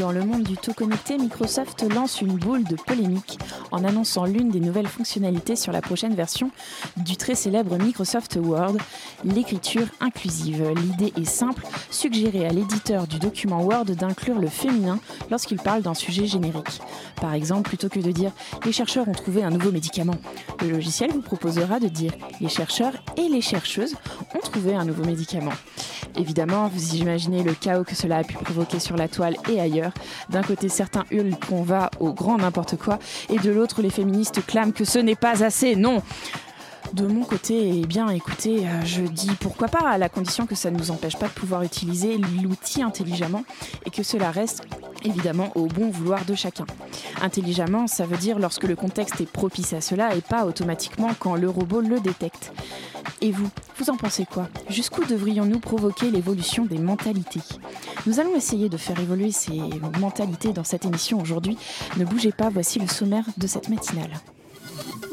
Dans le monde du tout connecté, Microsoft lance une boule de polémique en annonçant l'une des nouvelles fonctionnalités sur la prochaine version du très célèbre Microsoft Word, l'écriture inclusive. L'idée est simple, suggérer à l'éditeur du document Word d'inclure le féminin lorsqu'il parle d'un sujet générique. Par exemple, plutôt que de dire les chercheurs ont trouvé un nouveau médicament, le logiciel vous proposera de dire les chercheurs et les chercheuses ont trouvé un nouveau médicament. Évidemment, vous imaginez le chaos que cela a pu provoquer sur la toile et ailleurs. D'un côté, certains hurlent qu'on va au grand n'importe quoi, et de l'autre, les féministes clament que ce n'est pas assez. Non de mon côté, eh bien, écoutez, euh, je dis pourquoi pas, à la condition que ça ne nous empêche pas de pouvoir utiliser l'outil intelligemment et que cela reste évidemment au bon vouloir de chacun. Intelligemment, ça veut dire lorsque le contexte est propice à cela et pas automatiquement quand le robot le détecte. Et vous, vous en pensez quoi? Jusqu'où devrions-nous provoquer l'évolution des mentalités? Nous allons essayer de faire évoluer ces mentalités dans cette émission aujourd'hui. Ne bougez pas, voici le sommaire de cette matinale.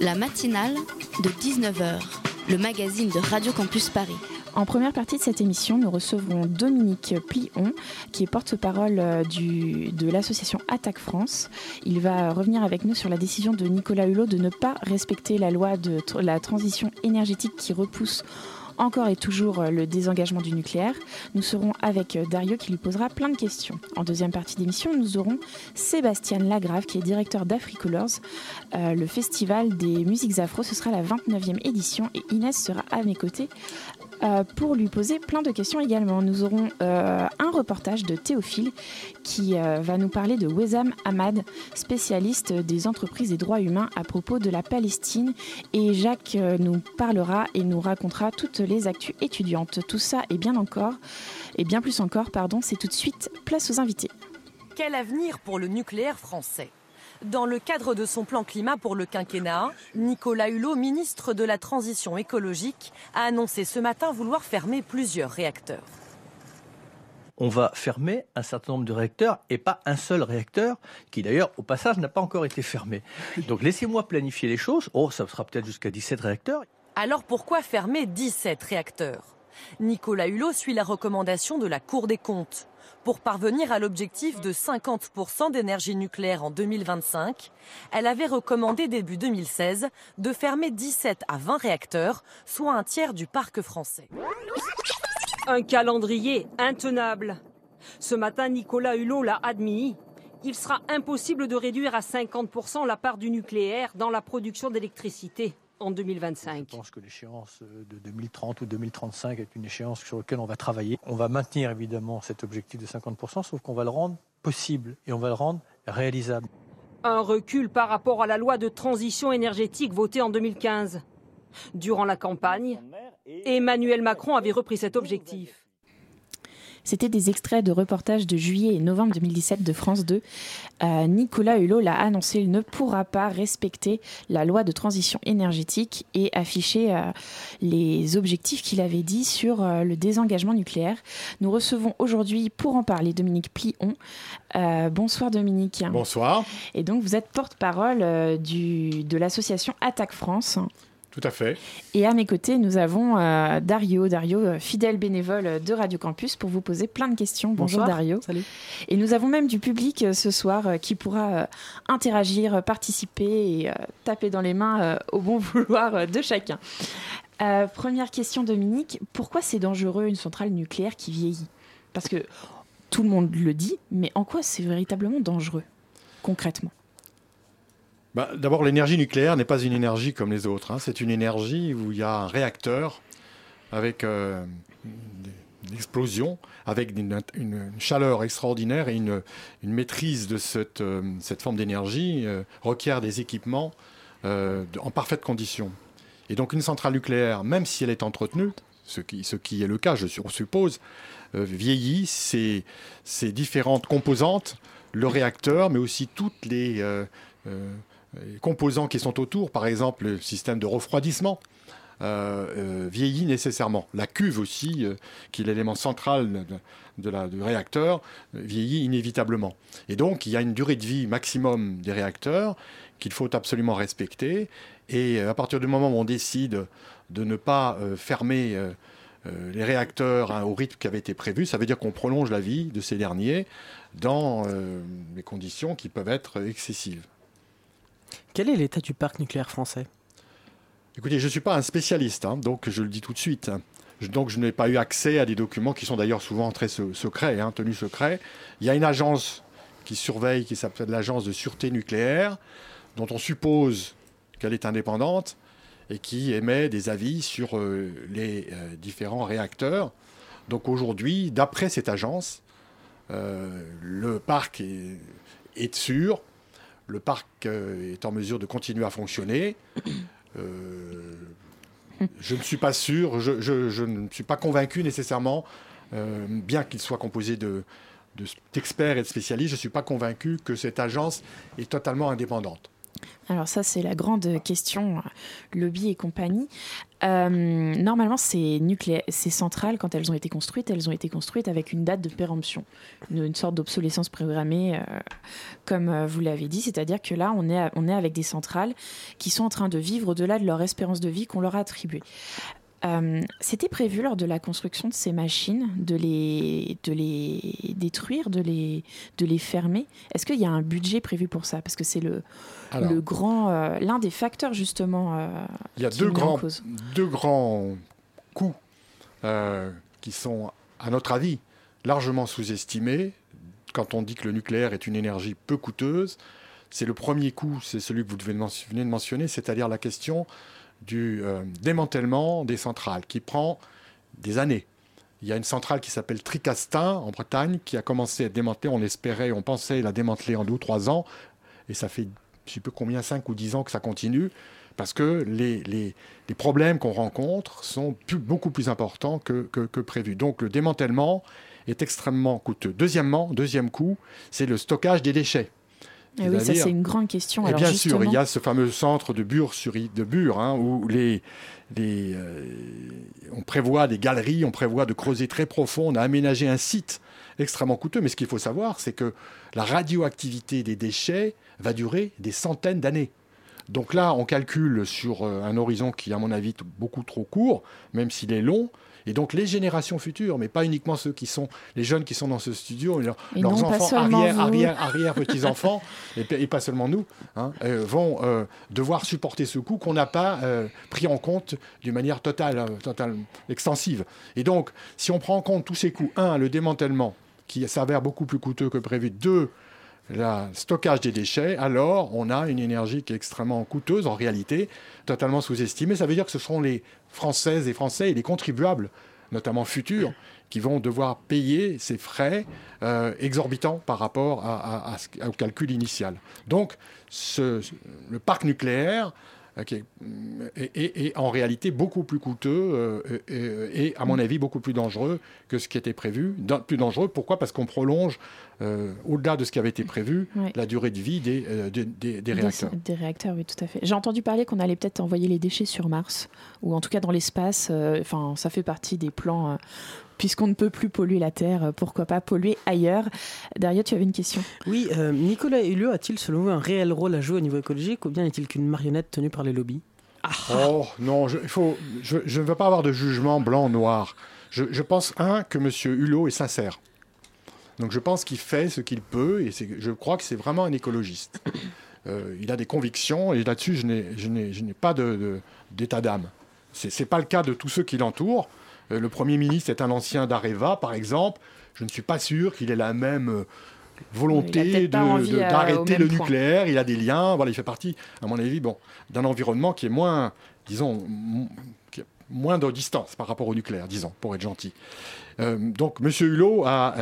La matinale de 19h, le magazine de Radio Campus Paris. En première partie de cette émission, nous recevrons Dominique Plion, qui est porte-parole euh, de l'association Attaque France. Il va revenir avec nous sur la décision de Nicolas Hulot de ne pas respecter la loi de la transition énergétique qui repousse encore et toujours euh, le désengagement du nucléaire. Nous serons avec euh, Dario qui lui posera plein de questions. En deuxième partie d'émission, nous aurons Sébastien Lagrave qui est directeur d'Africolors, euh, le festival des musiques afro. Ce sera la 29e édition et Inès sera à mes côtés euh, pour lui poser plein de questions également. Nous aurons euh, un reportage de Théophile qui euh, va nous parler de Wesam Ahmad, spécialiste des entreprises et droits humains à propos de la Palestine. Et Jacques nous parlera et nous racontera toutes les actus étudiantes. Tout ça et bien encore, et bien plus encore, pardon, c'est tout de suite place aux invités. Quel avenir pour le nucléaire français? Dans le cadre de son plan climat pour le quinquennat, Nicolas Hulot, ministre de la Transition écologique, a annoncé ce matin vouloir fermer plusieurs réacteurs. on va fermer un certain nombre de réacteurs et pas un seul réacteur qui d'ailleurs au passage n'a pas encore été fermé. Donc laissez-moi planifier les choses. Oh, ça sera peut-être jusqu'à 17 réacteurs. Alors pourquoi fermer 17 réacteurs? Nicolas Hulot suit la recommandation de la Cour des comptes. Pour parvenir à l'objectif de 50% d'énergie nucléaire en 2025, elle avait recommandé début 2016 de fermer 17 à 20 réacteurs, soit un tiers du parc français. Un calendrier intenable. Ce matin, Nicolas Hulot l'a admis. Il sera impossible de réduire à 50% la part du nucléaire dans la production d'électricité en 2025. Je pense que l'échéance de 2030 ou 2035 est une échéance sur laquelle on va travailler. On va maintenir évidemment cet objectif de 50%, sauf qu'on va le rendre possible et on va le rendre réalisable. Un recul par rapport à la loi de transition énergétique votée en 2015. Durant la campagne, Emmanuel Macron avait repris cet objectif. C'était des extraits de reportages de juillet et novembre 2017 de France 2. Euh, Nicolas Hulot l'a annoncé, il ne pourra pas respecter la loi de transition énergétique et afficher euh, les objectifs qu'il avait dit sur euh, le désengagement nucléaire. Nous recevons aujourd'hui pour en parler Dominique Plion. Bonsoir Dominique. Bonsoir, Et donc vous êtes porte-parole de l'association Attaque France. Tout à fait. Et à mes côtés, nous avons euh, Dario, Dario, euh, fidèle bénévole de Radio Campus, pour vous poser plein de questions. Bonjour Bonsoir. Dario. Salut. Et nous avons même du public euh, ce soir euh, qui pourra euh, interagir, participer et euh, taper dans les mains euh, au bon vouloir euh, de chacun. Euh, première question, Dominique. Pourquoi c'est dangereux une centrale nucléaire qui vieillit? Parce que tout le monde le dit, mais en quoi c'est véritablement dangereux, concrètement? Bah, D'abord, l'énergie nucléaire n'est pas une énergie comme les autres. hein. C'est une énergie où il y a un réacteur avec euh, une explosion, avec une, chaleur extraordinaire et une, maîtrise de cette, euh, forme d'énergie euh, requiert des équipements en parfaite condition. Et donc une centrale nucléaire, même si elle est entretenue, ce qui, est le cas, je suppose, vieillit ces différentes composantes, le réacteur, mais aussi toutes les composants qui sont autour, par exemple le système de refroidissement. vieillit nécessairement. La cuve aussi, qui est l'élément central de la, du réacteur, vieillit inévitablement. Et donc, il y a une durée de vie maximum des réacteurs qu'il faut absolument respecter. Et à partir du moment où on décide de ne pas fermer les réacteurs hein, au rythme qui avait été prévu, ça veut dire qu'on prolonge la vie de ces derniers dans des conditions qui peuvent être excessives. Quel est l'état du parc nucléaire français? Écoutez, je ne suis pas un spécialiste, hein, donc je le dis tout de suite. Donc je n'ai pas eu accès à des documents qui sont d'ailleurs souvent très secrets, hein, tenus secrets. Il y a une agence qui surveille, qui s'appelle l'agence de sûreté nucléaire, dont on suppose qu'elle est indépendante et qui émet des avis sur euh, les euh, différents réacteurs. Donc aujourd'hui, d'après cette agence, euh, le parc est, est, sûr, le parc est en mesure de continuer à fonctionner. je ne suis pas sûr, je, ne suis pas convaincu nécessairement, euh, bien qu'il soit composé de, d'experts et de spécialistes, je ne suis pas convaincu que cette agence est totalement indépendante. Alors ça, c'est la grande question, euh, lobby et compagnie. Euh, normalement, ces, centrales, quand elles ont été construites, elles ont été construites avec une date de péremption, une, sorte d'obsolescence programmée, euh, comme vous l'avez dit. C'est-à-dire que là, on est avec des centrales qui sont en train de vivre au-delà de leur espérance de vie qu'on leur a attribuée. Euh, c'était prévu lors de la construction de ces machines de les, de les détruire, de les, de les fermer. Est-ce qu'il y a un budget prévu pour ça? Parce que c'est le, le grand, euh, l'un des facteurs justement. Euh, il y a deux grands, deux grands coûts qui sont, à notre avis, largement sous-estimés. Quand on dit que le nucléaire est une énergie peu coûteuse, c'est le premier coût, c'est celui que vous venez de mentionner, c'est-à-dire la question du euh, démantèlement des centrales qui prend des années. Il y a une centrale qui s'appelle Tricastin en Bretagne qui a commencé à être démantelée. On espérait, on pensait la démanteler en deux ou trois ans. Et ça fait, je ne sais plus combien, cinq ou dix ans que ça continue. Parce que les, les, les problèmes qu'on rencontre sont beaucoup plus importants que, que, que prévu. Donc le démantèlement est extrêmement coûteux. Deuxièmement, deuxième coût, c'est le stockage des déchets. Eh oui, ça c'est une grande question. Et bien sûr, il y a ce fameux centre de Bure, sur, de Bure hein, où les, les, euh, on prévoit des galeries, on prévoit de creuser très profond, on a aménagé un site extrêmement coûteux. Mais ce qu'il faut savoir, c'est que la radioactivité des déchets va durer des centaines d'années. Donc là, on calcule sur euh, un horizon qui, à mon avis, est beaucoup trop court, même s'il est long. Et donc les générations futures, mais pas uniquement ceux qui sont les jeunes qui sont dans ce studio, leurs enfants, arrière, arrière, arrière, petits enfants, et, pas seulement nous, hein, euh, vont euh, devoir supporter ce coût qu'on n'a pas euh, pris en compte d'une manière totale, totale, extensive. Et donc, si on prend en compte tous ces coûts, un, le démantèlement qui s'avère beaucoup plus coûteux que prévu, deux, le stockage des déchets, alors on a une énergie qui est extrêmement coûteuse en réalité, totalement sous-estimée. Ça veut dire que ce seront les Françaises et Français et les contribuables, notamment futurs, qui vont devoir payer ces frais euh, exorbitants par rapport au calcul initial. Donc, le parc nucléaire est, en réalité beaucoup plus coûteux euh, et, à mon avis, beaucoup plus dangereux que ce qui était prévu. Plus dangereux, pourquoi? Parce qu'on prolonge, euh, au-delà de ce qui avait été prévu, la durée de vie des, euh, des, réacteurs. Des, réacteurs, oui, tout à fait. J'ai entendu parler qu'on allait peut-être envoyer les déchets sur Mars, ou en tout cas dans l'espace. Enfin, ça fait partie des plans puisqu'on ne peut plus polluer la Terre, euh, pourquoi pas polluer ailleurs Derrière, tu avais une question? Oui, euh, Nicolas Hulot a-t-il selon vous un réel rôle à jouer au niveau écologique ou bien est-il qu'une marionnette tenue par les lobbies? Ah. Oh non, je, il faut, je, ne veux pas avoir de jugement blanc-noir. Je, pense, un, que M. Hulot est sincère. Donc je pense qu'il fait ce qu'il peut et je crois que c'est vraiment un écologiste. Euh, il a des convictions et là-dessus, je n'ai pas d'état d'âme. Ce n'est pas le cas de tous ceux qui l'entourent. Euh, le Premier ministre est un ancien d'Areva, par exemple. Je ne suis pas sûr qu'il ait la même euh, volonté d'arrêter le nucléaire. Il a des liens. Voilà, il fait partie, à mon avis, bon, d'un environnement qui est moins, disons, moins de distance par rapport au nucléaire, disons, pour être gentil. Euh, donc, M. Hulot a,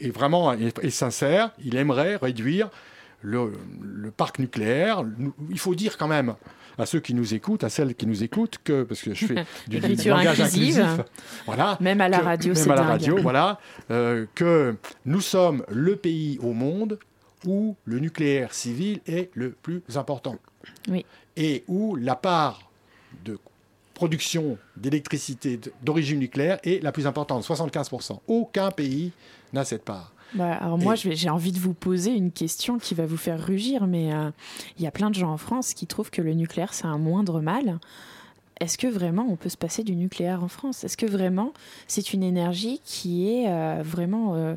est vraiment est, sincère. Il aimerait réduire le, le parc nucléaire. Il faut dire quand même à ceux qui nous écoutent, à celles qui nous écoutent, que parce que je fais du, du Écriture langage inclusive. inclusif, voilà, Même à la que- radio, même c'est à la dingue. radio, voilà, euh, que nous sommes le pays au monde où le nucléaire civil est le plus important Oui. et où la part de production d'électricité d'origine nucléaire est la plus importante, 75%. Aucun pays n'a cette part. Bah, alors moi, Et- j'ai envie de vous poser une question qui va vous faire rugir, mais euh, il y a plein de gens en France qui trouvent que le nucléaire, c'est un moindre mal. Est-ce que vraiment on peut se passer du nucléaire en France? Est-ce que vraiment c'est une énergie qui est euh, vraiment euh,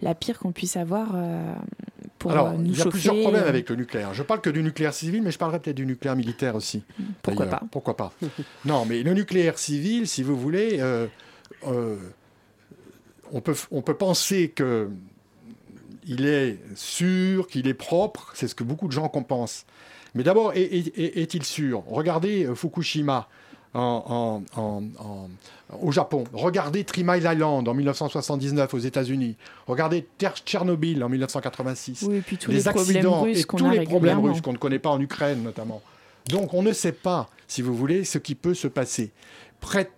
la pire qu'on puisse avoir euh, pour Alors, euh, nous il y a plusieurs problèmes euh, avec le nucléaire. Je parle que du nucléaire civil, mais je parlerai peut-être du nucléaire militaire aussi. Pourquoi pas Pourquoi pas Non, mais le nucléaire civil, si vous voulez, euh, euh, on, peut, on peut penser que il est sûr, qu'il est propre, c'est ce que beaucoup de gens pensent. Mais d'abord, est- est- est- est-il sûr? Regardez Fukushima en- en- en- en- au Japon. Regardez Three Mile Island en 1979 aux États-Unis. Regardez Tchernobyl en 1986. Oui, et puis tous les, accidents et tous les problèmes russes qu'on ne connaît pas en Ukraine notamment. Donc on ne sait pas, si vous voulez, ce qui peut se passer.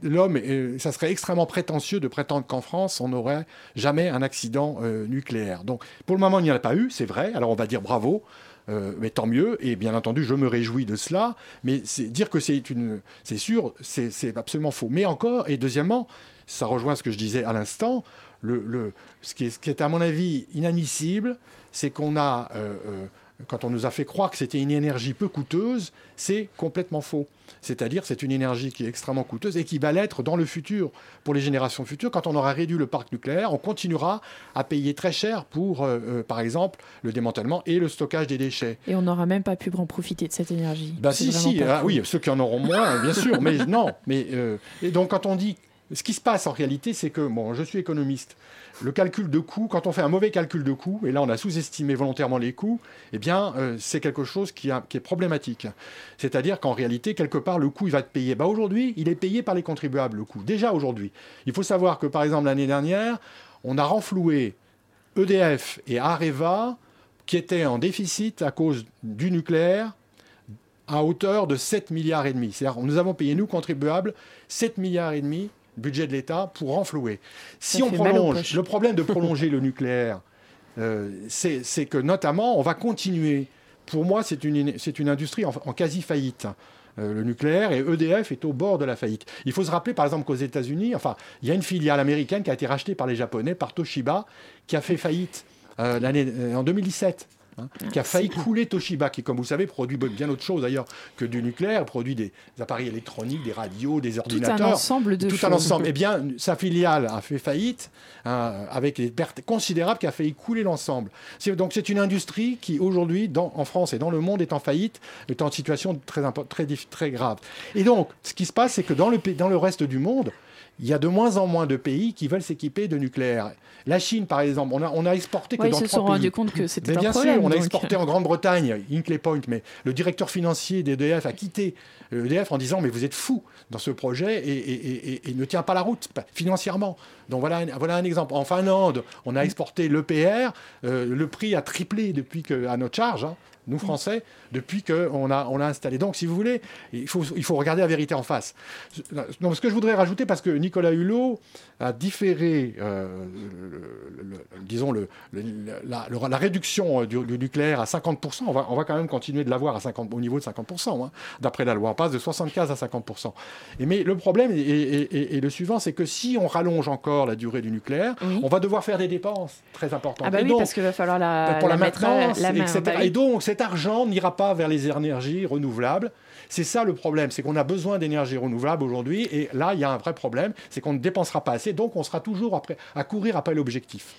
L'homme, euh, ça serait extrêmement prétentieux de prétendre qu'en France, on n'aurait jamais un accident euh, nucléaire. Donc pour le moment, il n'y en a pas eu, c'est vrai. Alors on va dire bravo. Euh, mais tant mieux, et bien entendu, je me réjouis de cela. Mais dire que c'est une, c'est sûr, c'est absolument faux. Mais encore, et deuxièmement, ça rejoint ce que je disais à l'instant. Le, le- ce, qui est, ce qui est à mon avis inadmissible, c'est qu'on a, euh, euh, quand on nous a fait croire que c'était une énergie peu coûteuse, c'est complètement faux. C'est-à-dire, c'est une énergie qui est extrêmement coûteuse et qui va l'être dans le futur, pour les générations futures. Quand on aura réduit le parc nucléaire, on continuera à payer très cher pour, euh, euh, par exemple, le démantèlement et le stockage des déchets. Et on n'aura même pas pu en profiter de cette énergie. Bah si, si, ah oui, ceux qui en auront moins, bien sûr, mais non. Mais, euh, et donc quand on dit, ce qui se passe en réalité, c'est que, bon, je suis économiste, le calcul de coût, quand on fait un mauvais calcul de coût, et là on a sous-estimé volontairement les coûts, eh bien euh, c'est quelque chose qui, est problématique. C'est-à-dire qu'en réalité, quelque part, le coût, il va être payé. Bah, aujourd'hui, il est payé par les contribuables, le coût. Déjà aujourd'hui. Il faut savoir que, par exemple, l'année dernière, on a renfloué EDF et Areva, qui étaient en déficit à cause du nucléaire, à hauteur de 7 milliards et demi. C'est-à-dire, nous avons payé, nous, contribuables, 7 milliards et demi, budget de l'État, pour renflouer. Si Ça on prolonge, le problème de prolonger le nucléaire, euh, c'est que notamment, on va continuer. Pour moi, c'est une, une industrie en, en quasi-faillite. Euh, le nucléaire et EDF est au bord de la faillite. Il faut se rappeler par exemple qu'aux États-Unis, enfin, il y a une filiale américaine qui a été rachetée par les Japonais, par Toshiba, qui a fait faillite euh, l'année, euh, en 2017. Hein, qui a failli couler Toshiba, qui, comme vous savez, produit bien autre chose d'ailleurs que du nucléaire, produit des, appareils électroniques, des radios, des Tout ordinateurs. un ensemble de Tout choses. un ensemble. Eh bien, sa filiale a fait faillite hein, avec des pertes considérables qui a failli couler l'ensemble. C'est- Donc c'est une industrie qui aujourd'hui, en France et dans le monde, est en faillite, est en situation très, grave. Et donc, ce qui se passe, c'est que le, dans le reste du monde, il y a de moins en moins de pays qui veulent s'équiper de nucléaire. La Chine, par exemple, on a, on a exporté que Ouais, ils dans se trois sont rendus compte que c'était bien problème. sûr, on a donc. exporté en Grande-Bretagne, Hinkley Point, mais le directeur financier d'EDF a quitté EDF en disant mais vous êtes fou dans ce projet et, et- et- et- et ne tient pas la route financièrement. Donc voilà, un- voilà un exemple. En Finlande, on a exporté l'EPR, euh, le prix a triplé depuis que, à notre charge. hein, nous Français, depuis qu'on a, on l'a installé. Donc, si vous voulez, il faut, il faut regarder la vérité en face. Donc, ce que je voudrais rajouter, parce que Nicolas Hulot a différé, euh, le- le- le- disons, la, la réduction du, du nucléaire à 50%. On va, on va quand même continuer de l'avoir à 50, au niveau de 50%, hein, d'après la loi. On passe de 75 à 50%. Et, mais le problème est, est- est- est le suivant, c'est que si on rallonge encore la durée du nucléaire, on va devoir faire des dépenses très importantes. Ah bah oui, donc, parce qu'il va falloir la, pour la, à- maintenance, la main. etc. Bah oui. Et donc, cet argent n'ira pas vers les énergies renouvelables. C'est ça le problème, c'est qu'on a besoin d'énergie renouvelable aujourd'hui. Et là, il y a un vrai problème, c'est qu'on ne dépensera pas assez. Donc, on sera toujours après, à courir après l'objectif.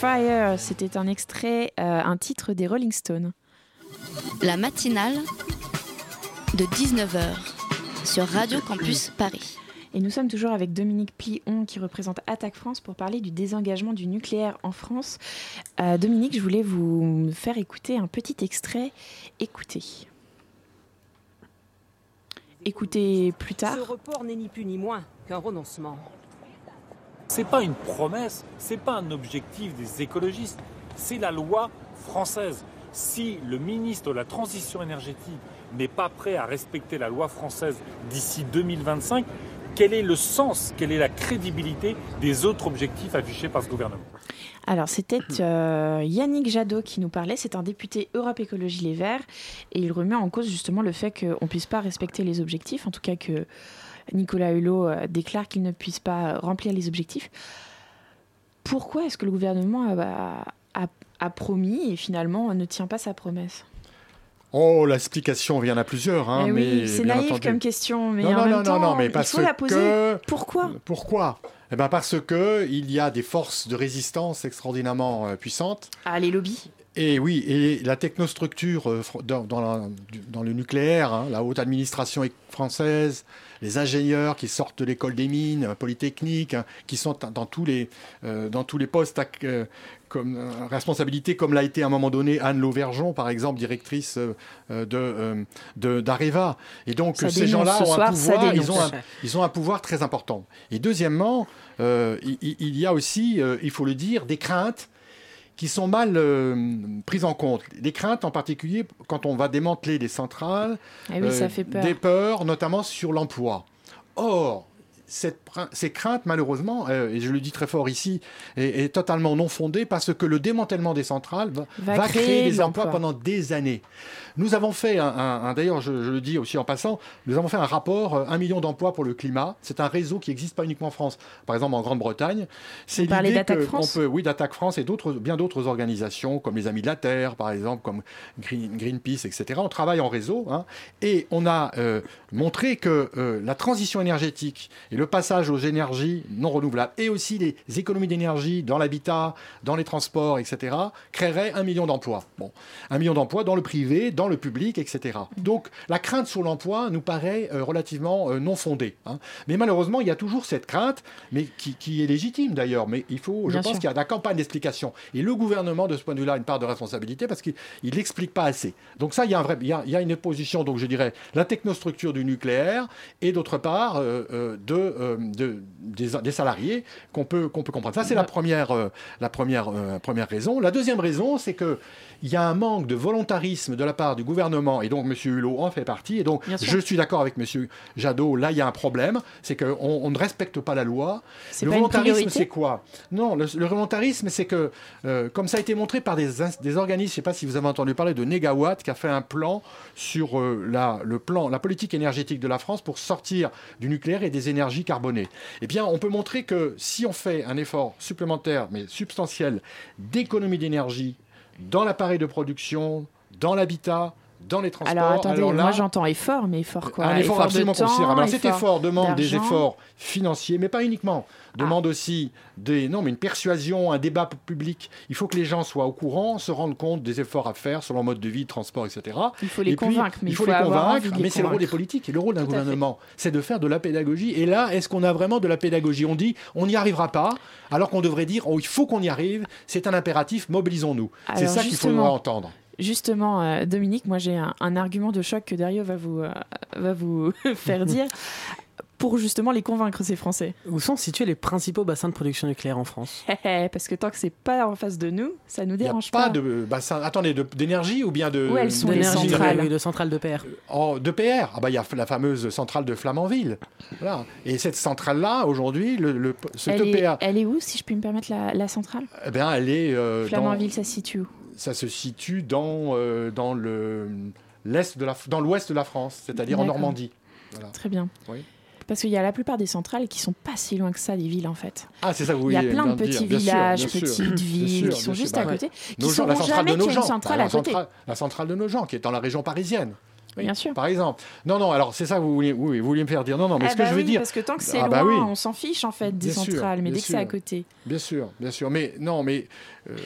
Fire, c'était un extrait, euh, un titre des Rolling Stones. La matinale de 19h sur Radio Campus Paris. Et nous sommes toujours avec Dominique Plion qui représente Attaque France pour parler du désengagement du nucléaire en France. Euh, Dominique, je voulais vous faire écouter un petit extrait. Écoutez. Écoutez plus tard. Ce report n'est ni plus ni moins qu'un renoncement. C'est pas une promesse, c'est pas un objectif des écologistes, c'est la loi française. Si le ministre de la Transition énergétique n'est pas prêt à respecter la loi française d'ici 2025, quel est le sens, quelle est la crédibilité des autres objectifs affichés par ce gouvernement? Alors, c'était euh, Yannick Jadot qui nous parlait. C'est un député Europe Écologie Les Verts. Et il remet en cause justement le fait qu'on puisse pas respecter les objectifs. En tout cas, que Nicolas Hulot euh, déclare qu'il ne puisse pas remplir les objectifs. Pourquoi est-ce que le gouvernement a, a, promis et finalement ne tient pas sa promesse? Oh, l'explication vient à plusieurs. Hein, eh mais c'est naïf comme question, mais non, en non, même non, temps, non, mais il parce faut la poser. Que... Pourquoi? Pourquoi? Eh ben parce que il y a des forces de résistance extraordinairement euh, puissantes. Ah, les lobbies. Et oui, et la technostructure euh, dans, le nucléaire, hein, la haute administration française, les ingénieurs qui sortent de l'école des mines, euh, polytechniques, hein, qui sont dans tous les, euh, dans tous les postes euh, comme euh, responsabilité, comme l'a été à un moment donné Anne Lauvergeon, par exemple, directrice de d'Areva. Et donc ces gens-là ont un pouvoir, ils ont un, ils ont un pouvoir très important. Et deuxièmement, il, il, y a aussi, il faut le dire, des craintes qui sont mal euh, prises en compte. Les craintes en particulier quand on va démanteler des centrales, ah oui, ça euh, fait peur. des peurs notamment sur l'emploi. Or, ces craintes, malheureusement, euh, et je le dis très fort ici, est, totalement non fondée parce que le démantèlement des centrales va, créer, des emplois pendant des années. Nous avons fait un, d'ailleurs, je, le dis aussi en passant, nous avons fait un rapport, euh, un million d'emplois pour le climat. C'est un réseau qui n'existe pas uniquement en France. Par exemple, en Grande-Bretagne, c'est l'idée d'Attaque France. Peut, oui, d'Attaque France et d'autres, bien d'autres organisations comme les Amis de la Terre, par exemple, comme Greenpeace, etc. On travaille en réseau hein, et on a euh, montré que la transition énergétique et le passage aux énergies non renouvelables et aussi les économies d'énergie dans l'habitat, dans les transports, etc., créeraient un million d'emplois. Bon, un million d'emplois dans le privé, dans le public, etc. Donc la crainte sur l'emploi nous paraît euh, relativement euh, non fondée. Hein. Mais malheureusement, il y a toujours cette crainte, mais qui, est légitime d'ailleurs. Mais il faut, je pense qu'il y a la campagne d'explication. Et le gouvernement, de ce point de vue-là, a une part de responsabilité parce qu'il n'explique pas assez. Donc ça, il y a, un vrai, il y a, une position, donc je dirais, la technostructure du nucléaire et d'autre part euh, de euh, de, des, salariés qu'on peut, qu'on peut comprendre. Ça, c'est la première, euh, la première, euh, première raison. La deuxième raison, c'est que il y a un manque de volontarisme de la part du gouvernement, et donc M. Hulot en fait partie. Et donc, je suis d'accord avec M. Jadot, là, il y a un problème, c'est qu'on on ne respecte pas la loi. Le volontarisme, c'est quoi? Non, le, volontarisme, c'est que, euh, comme ça a été montré par des, des organismes, je ne sais pas si vous avez entendu parler de Negawatt, qui a fait un plan sur euh, la, le plan, la politique énergétique de la France pour sortir du nucléaire et des énergies Eh bien, on peut montrer que si on fait un effort supplémentaire, mais substantiel, d'économie d'énergie dans l'appareil de production, dans l'habitat, dans les transports. Alors attendez, moi j'entends effort, mais effort quoi Un effort, absolument considérable. Alors cet effort demande des efforts financiers, mais pas uniquement. Demande ah. aussi des, non, mais une persuasion, un débat public. Il faut que les gens soient au courant, se rendent compte des efforts à faire sur leur mode de vie, transport, etc. Il faut les convaincre, mais il faut, les convaincre. Mais c'est le rôle des politiques et le rôle d'un gouvernement, c'est de faire de la pédagogie. Et là, est-ce qu'on a vraiment de la pédagogie? On dit, on n'y arrivera pas, alors qu'on devrait dire, oh, il faut qu'on y arrive. C'est un impératif, mobilisons-nous. C'est ça qu'il faut entendre. Justement, euh, Dominique, moi j'ai un, argument de choc que Dario va vous, euh, va vous faire dire pour justement les convaincre, ces Français. Où sont situés les principaux bassins de production nucléaire en France? Parce que tant que c'est pas en face de nous, ça nous dérange pas. pas de bassin. Attendez, d'énergie ou bien de. Où elles sont les centrales de centrales de PR. Oh, de PR. Ah bah il y a la fameuse centrale de Flamanville. Voilà. Et cette centrale là, aujourd'hui, le, ce elle, est, elle est où, si je puis me permettre la, centrale? Eh bien, elle est. Euh, Flamanville, ça se situe où? Ça se situe dans, euh, dans le l'est de la, dans l'ouest de la France, c'est-à-dire en Normandie. Très bien. Parce qu'il y a la plupart des centrales qui sont pas si loin que ça des villes en fait. Ah c'est ça vous Il y a plein de petits villages, petites villes qui sont juste à côté, qui la centrale de nos gens, centrale la, centrale, de nos gens qui est dans la région parisienne. Bien sûr. Par exemple. Non, non, alors c'est ça que vous vouliez, oui, vous vouliez me faire dire. Non, non, mais Ah ce que bah je veux dire. Parce que tant que c'est Ah loin, bah oui. on s'en fiche en fait des Bien sûr, centrales, mais dès que c'est à côté. Bien sûr, bien sûr. Mais non, mais euh,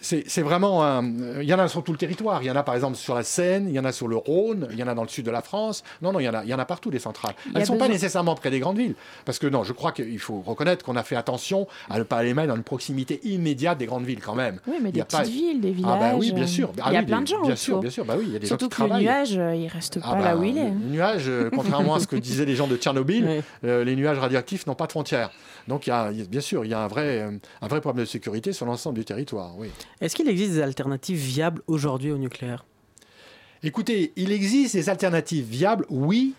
c'est vraiment un. Il y en a sur tout le territoire. Il y en a par exemple sur la Seine, il y en a sur le Rhône, il y en a dans le sud de la France. Non, non, il y en a, il y en a partout des centrales. Il Elles ne sont pas nécessairement près des grandes villes. Parce que non, je crois qu'il faut reconnaître qu'on a fait attention à ne pas les mettre dans une proximité immédiate des grandes villes quand même. Oui, mais Il y des a pas- petites villes, des villages. Ah bah oui, bien sûr. Il Ah y a plein de gens Bien sûr, bien sûr. Bah oui, il y a des gens qui le travaillent. Nuage, euh, il reste pas Ah là bah, où il est. Le nuage, euh, contrairement à ce que disaient les gens de Tchernobyl, euh, les nuages radioactifs n'ont pas de frontières. Donc, il y a, il y a- bien sûr, il y a un vrai, un vrai problème de sécurité sur l'ensemble du territoire. Oui. Est-ce qu'il existe des alternatives viables aujourd'hui au nucléaire? Écoutez, il existe des alternatives viables, oui,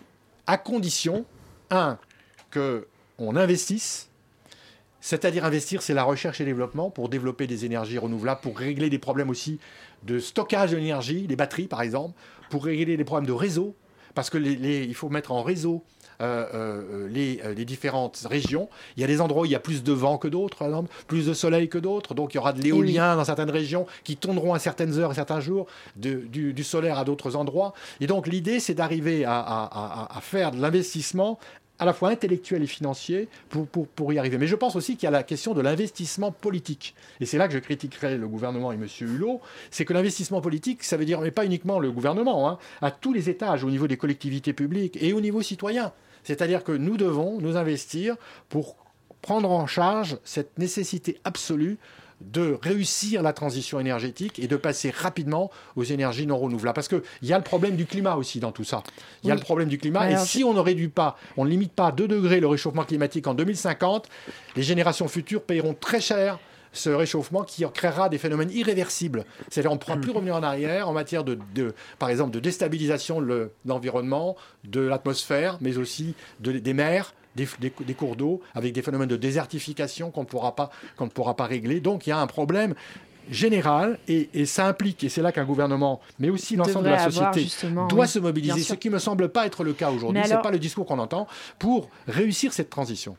à condition, un, que on investisse. C'est-à-dire investir, c'est la recherche et développement pour développer des énergies renouvelables, pour régler des problèmes aussi de stockage de l'énergie, les batteries par exemple, pour régler des problèmes de réseau, parce que les, les- il faut mettre en réseau euh, euh, les, euh, les différentes régions. Il y a des endroits où il y a plus de vent que d'autres, plus de soleil que d'autres, donc il y aura de l'éolien dans certaines régions qui tourneront à certaines heures et certains jours, de- du, du solaire à d'autres endroits. Et donc l'idée, c'est d'arriver à, à- à- à faire de l'investissement à la fois intellectuel et financier pour, y arriver. Mais je pense aussi qu'il y a la question de l'investissement politique. Et c'est là que je critiquerai le gouvernement et M. Hulot, c'est que l'investissement politique, ça veut dire, mais pas uniquement le gouvernement, hein, à tous les étages, au niveau des collectivités publiques et au niveau citoyen. C'est-à-dire que nous devons nous investir pour prendre en charge cette nécessité absolue de réussir la transition énergétique et de passer rapidement aux énergies non renouvelables. Parce qu'il y a le problème du climat aussi dans tout ça. Il y a Oui. le problème du climat. Alors, et si on ne réduit pas, on ne limite pas à 2 degrés le réchauffement climatique en 2050, les générations futures payeront très cher ce réchauffement qui créera des phénomènes irréversibles. C'est-à-dire on ne pourra plus revenir en arrière en matière de, de- par exemple, de déstabilisation de l'environnement, de l'atmosphère, mais aussi de- des mers, des, des- des cours d'eau, avec des phénomènes de désertification qu'on ne pourra pas, qu'on ne pourra pas régler. Donc il y a un problème général et, et ça implique, et c'est là qu'un gouvernement, mais aussi l'ensemble de la société, doit oui, se mobiliser, ce qui ne me semble pas être le cas aujourd'hui. Ce n'est pas le discours qu'on entend pour réussir cette transition.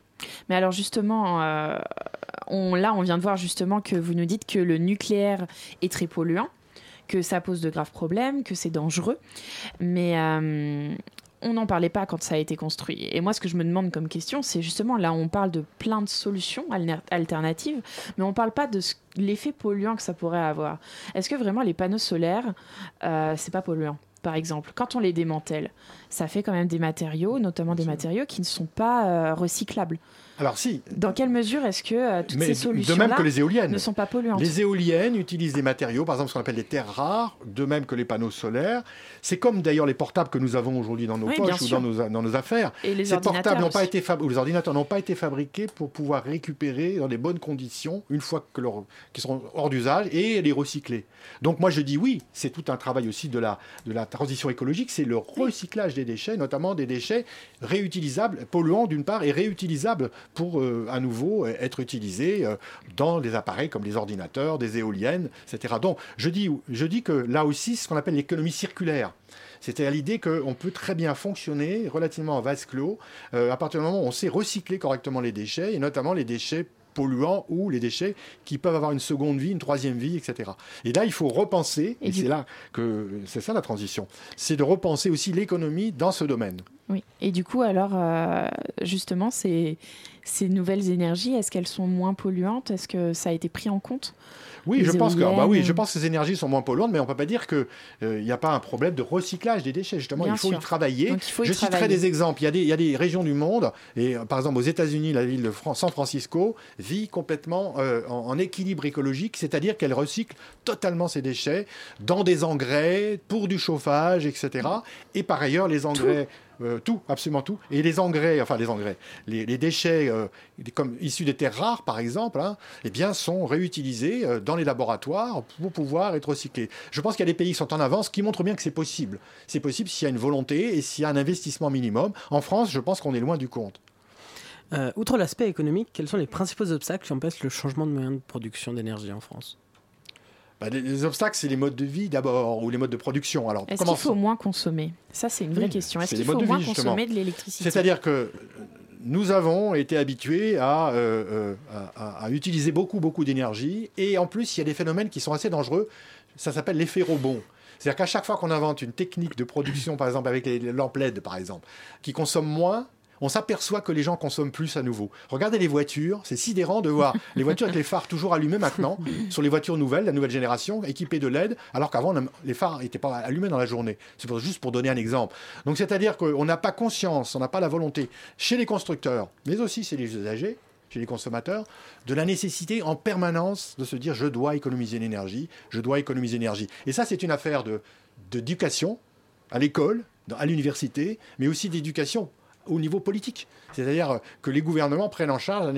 Mais alors justement, euh, on, là, on vient de voir justement que vous nous dites que le nucléaire est très polluant, que ça pose de graves problèmes, que c'est dangereux. Mais euh, on n'en parlait pas quand ça a été construit. Et moi, ce que je me demande comme question, c'est justement, là, on parle de plein de solutions alternatives, mais on ne parle pas de l'effet polluant que ça pourrait avoir. Est-ce que vraiment les panneaux solaires, euh, c'est pas polluant par exemple, quand on les démantèle, ça fait quand même des matériaux, notamment des matériaux qui ne sont pas euh, recyclables. Alors si, Dans quelle mesure est-ce que euh, toutes Mais ces solutions de même que les éoliennes. ne sont pas polluantes Les éoliennes utilisent des matériaux, par exemple ce qu'on appelle des terres rares, de même que les panneaux solaires. C'est comme d'ailleurs les portables que nous avons aujourd'hui dans nos Oui, poches ou dans nos, dans nos affaires. Et les Ces portables ordinateurs n'ont pas été ou les ordinateurs n'ont pas été fabriqués pour pouvoir récupérer dans des bonnes conditions une fois que leur, qu'ils seront hors d'usage et les recycler. Donc moi je dis oui, c'est tout un travail aussi de la, de la transition écologique, c'est le recyclage des déchets, notamment des déchets réutilisables, polluants d'une part et réutilisables pour euh, à nouveau euh, être utilisés euh, dans des appareils comme les ordinateurs, des éoliennes, etc. Donc je dis, que là aussi, ce qu'on appelle l'économie circulaire. C'était à l'idée qu'on peut très bien fonctionner relativement en vase clos à partir du moment où on sait recycler correctement les déchets, et notamment les déchets polluants ou les déchets qui peuvent avoir une seconde vie, une troisième vie, etc. Et là, il faut repenser, et, c'est là que c'est ça la transition, c'est de repenser aussi l'économie dans ce domaine. Oui. Et du coup, alors, euh, justement, ces, ces nouvelles énergies, est-ce qu'elles sont moins polluantes? Est-ce que ça a été pris en compte? Oui, Les je pense que, ah bah oui, je pense que ces énergies sont moins polluantes, mais on peut pas dire qu'il n'y a pas un problème de recyclage des déchets. Justement, Bien il faut sûr. y travailler. Donc, y je citerai travailler. des exemples. Il y, a des, il y a des régions du monde, et euh, par exemple aux États-Unis, la ville de Fran- San Francisco vit complètement euh, en, en équilibre écologique, c'est-à-dire qu'elle recycle totalement ses déchets dans des engrais, pour du chauffage, etc. Et par ailleurs, les engrais. Euh, tout, absolument tout. Et les engrais, enfin les engrais, les, déchets euh, comme issus des terres rares, par exemple, hein, eh bien, sont réutilisés euh, dans les laboratoires pour pouvoir être recyclés. Je pense qu'il y a des pays qui sont en avance qui montrent bien que c'est possible. C'est possible s'il y a une volonté et s'il y a un investissement minimum. En France, je pense qu'on est loin du compte. Outre l'aspect économique, quels sont les principaux obstacles qui empêchent le changement de moyens de production d'énergie en France? Bah, les, les obstacles, c'est les modes de vie d'abord, ou les modes de production. Alors, Est-ce comment qu'il faut moins consommer? Ça, c'est une vraie Oui, question. Est-ce qu'il faut moins vie, consommer de l'électricité? C'est-à-dire que euh, nous avons été habitués à, euh, euh, à- à- à utiliser beaucoup, beaucoup d'énergie. Et en plus, il y a des phénomènes qui sont assez dangereux. Ça s'appelle l'effet rebond. C'est-à-dire qu'à chaque fois qu'on invente une technique de production, par exemple avec les lampes LED, par exemple, qui consomme moins, on s'aperçoit que les gens consomment plus à nouveau. Regardez les voitures, c'est sidérant de voir les voitures avec les phares toujours allumés maintenant, sur les voitures nouvelles, la nouvelle génération, équipées de LED, alors qu'avant, les phares n'étaient pas allumés dans la journée. C'est juste pour donner un exemple. Donc, c'est-à-dire qu'on n'a pas conscience, on n'a pas la volonté, chez les constructeurs, mais aussi chez les usagers, chez les consommateurs, de la nécessité en permanence de se dire je dois économiser l'énergie, je dois économiser l'énergie. Et ça, c'est une affaire d'éducation à l'école, à l'université, mais aussi d'éducation au niveau politique. C'est-à-dire que les gouvernements prennent en charge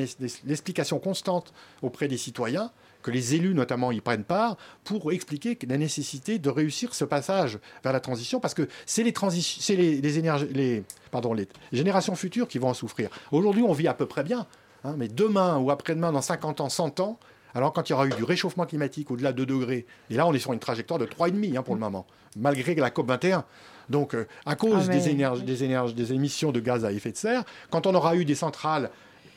l'explication constante auprès des citoyens, que les élus notamment y prennent part, pour expliquer la nécessité de réussir ce passage vers la transition, parce que c'est les, énergies, les, pardon, les générations futures qui vont en souffrir. Aujourd'hui, on vit à peu près bien, hein, mais demain ou après-demain, dans 50 ans, 100 ans, alors quand il y aura eu du réchauffement climatique au-delà de 2 degrés, et là on est sur une trajectoire de 3,5 hein, pour le moment, malgré la COP 21, donc, euh, à cause ah, des, des émissions de gaz à effet de serre, quand on aura eu des centrales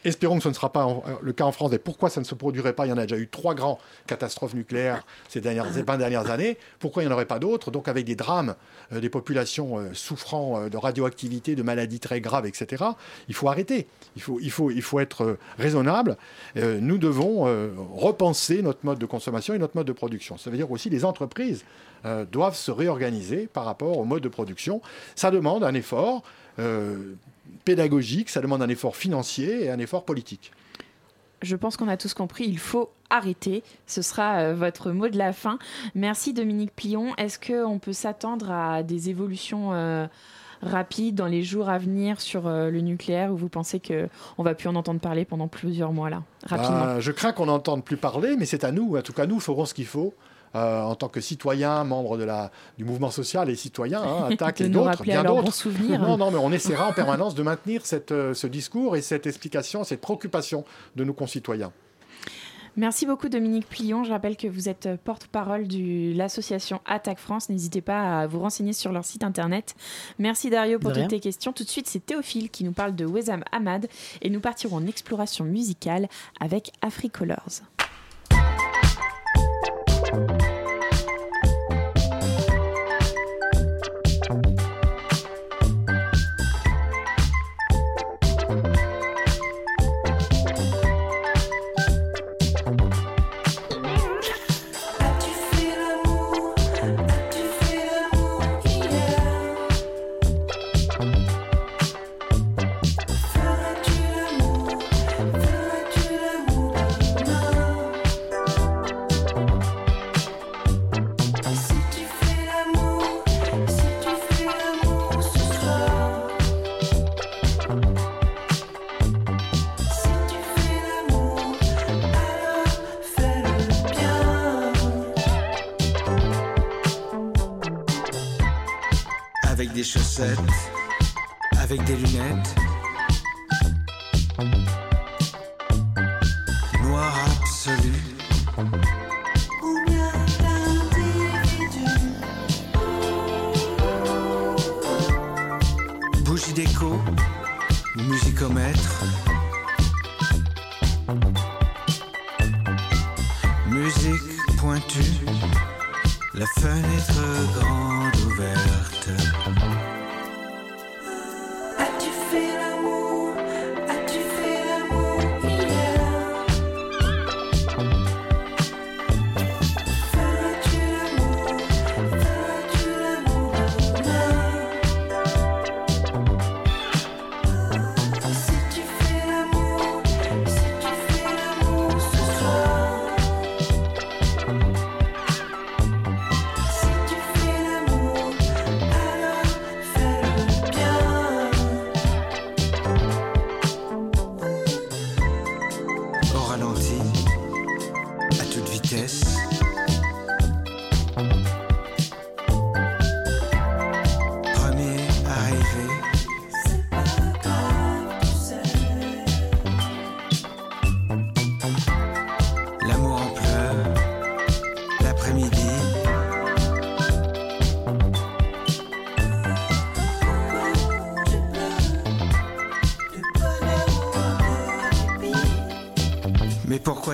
Espérons que ce ne sera pas euh, le cas en France. Et pourquoi ça ne se produirait pas? Il y en a déjà eu trois grands catastrophes nucléaires ces, dernières, 20 dernières années. Pourquoi il n'y en aurait pas d'autres? Donc avec des drames, euh, des populations souffrant de radioactivité, de maladies très graves, etc. Il faut arrêter. Il faut, il faut, il faut être raisonnable. nous devons repenser notre mode de consommation et notre mode de production. Ça veut dire aussi les entreprises euh, doivent se réorganiser par rapport au mode de production. Ça demande un effort euh, pédagogique, ça demande un effort financier et un effort politique. Je pense qu'on a tous compris, il faut arrêter. Ce sera euh, votre mot de la fin. Merci Dominique Plion. Est-ce qu'on peut s'attendre à des évolutions rapides dans les jours à venir sur le nucléaire ou vous pensez qu'on va plus en entendre parler pendant plusieurs mois là rapidement? Bah, Je crains qu'on n'entende plus parler, mais c'est à nous. En tout cas, nous ferons ce qu'il faut euh, en tant que citoyen, membre de la, du mouvement social et citoyen, hein, attaque et d'autres, bien d'autres. Non, non, mais on essaiera en permanence de maintenir cette, euh, ce discours et cette explication, cette préoccupation de nos concitoyens. Merci beaucoup Dominique Plion. Je rappelle que vous êtes porte-parole de l'association Attaque France. N'hésitez pas à vous renseigner sur leur site internet. Merci Dario pour toutes tes questions. Tout de suite, c'est Théophile qui nous parle de Wesam Ahmad et nous partirons en exploration musicale avec Africolors.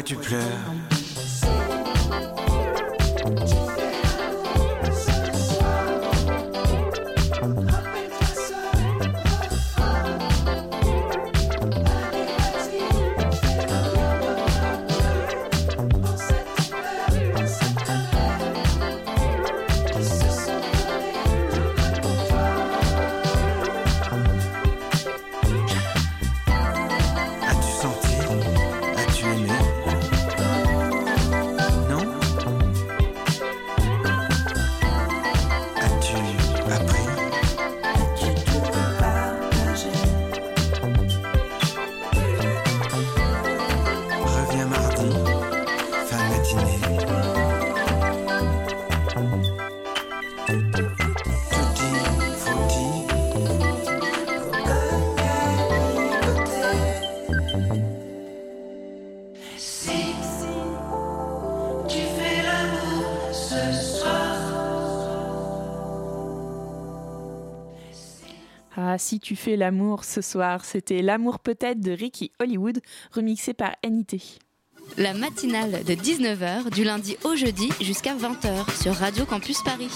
Tu pleures Ah, si tu fais l'amour ce soir. C'était L'amour peut-être de Ricky Hollywood, remixé par NIT. La matinale de 19h, du lundi au jeudi jusqu'à 20h sur Radio Campus Paris.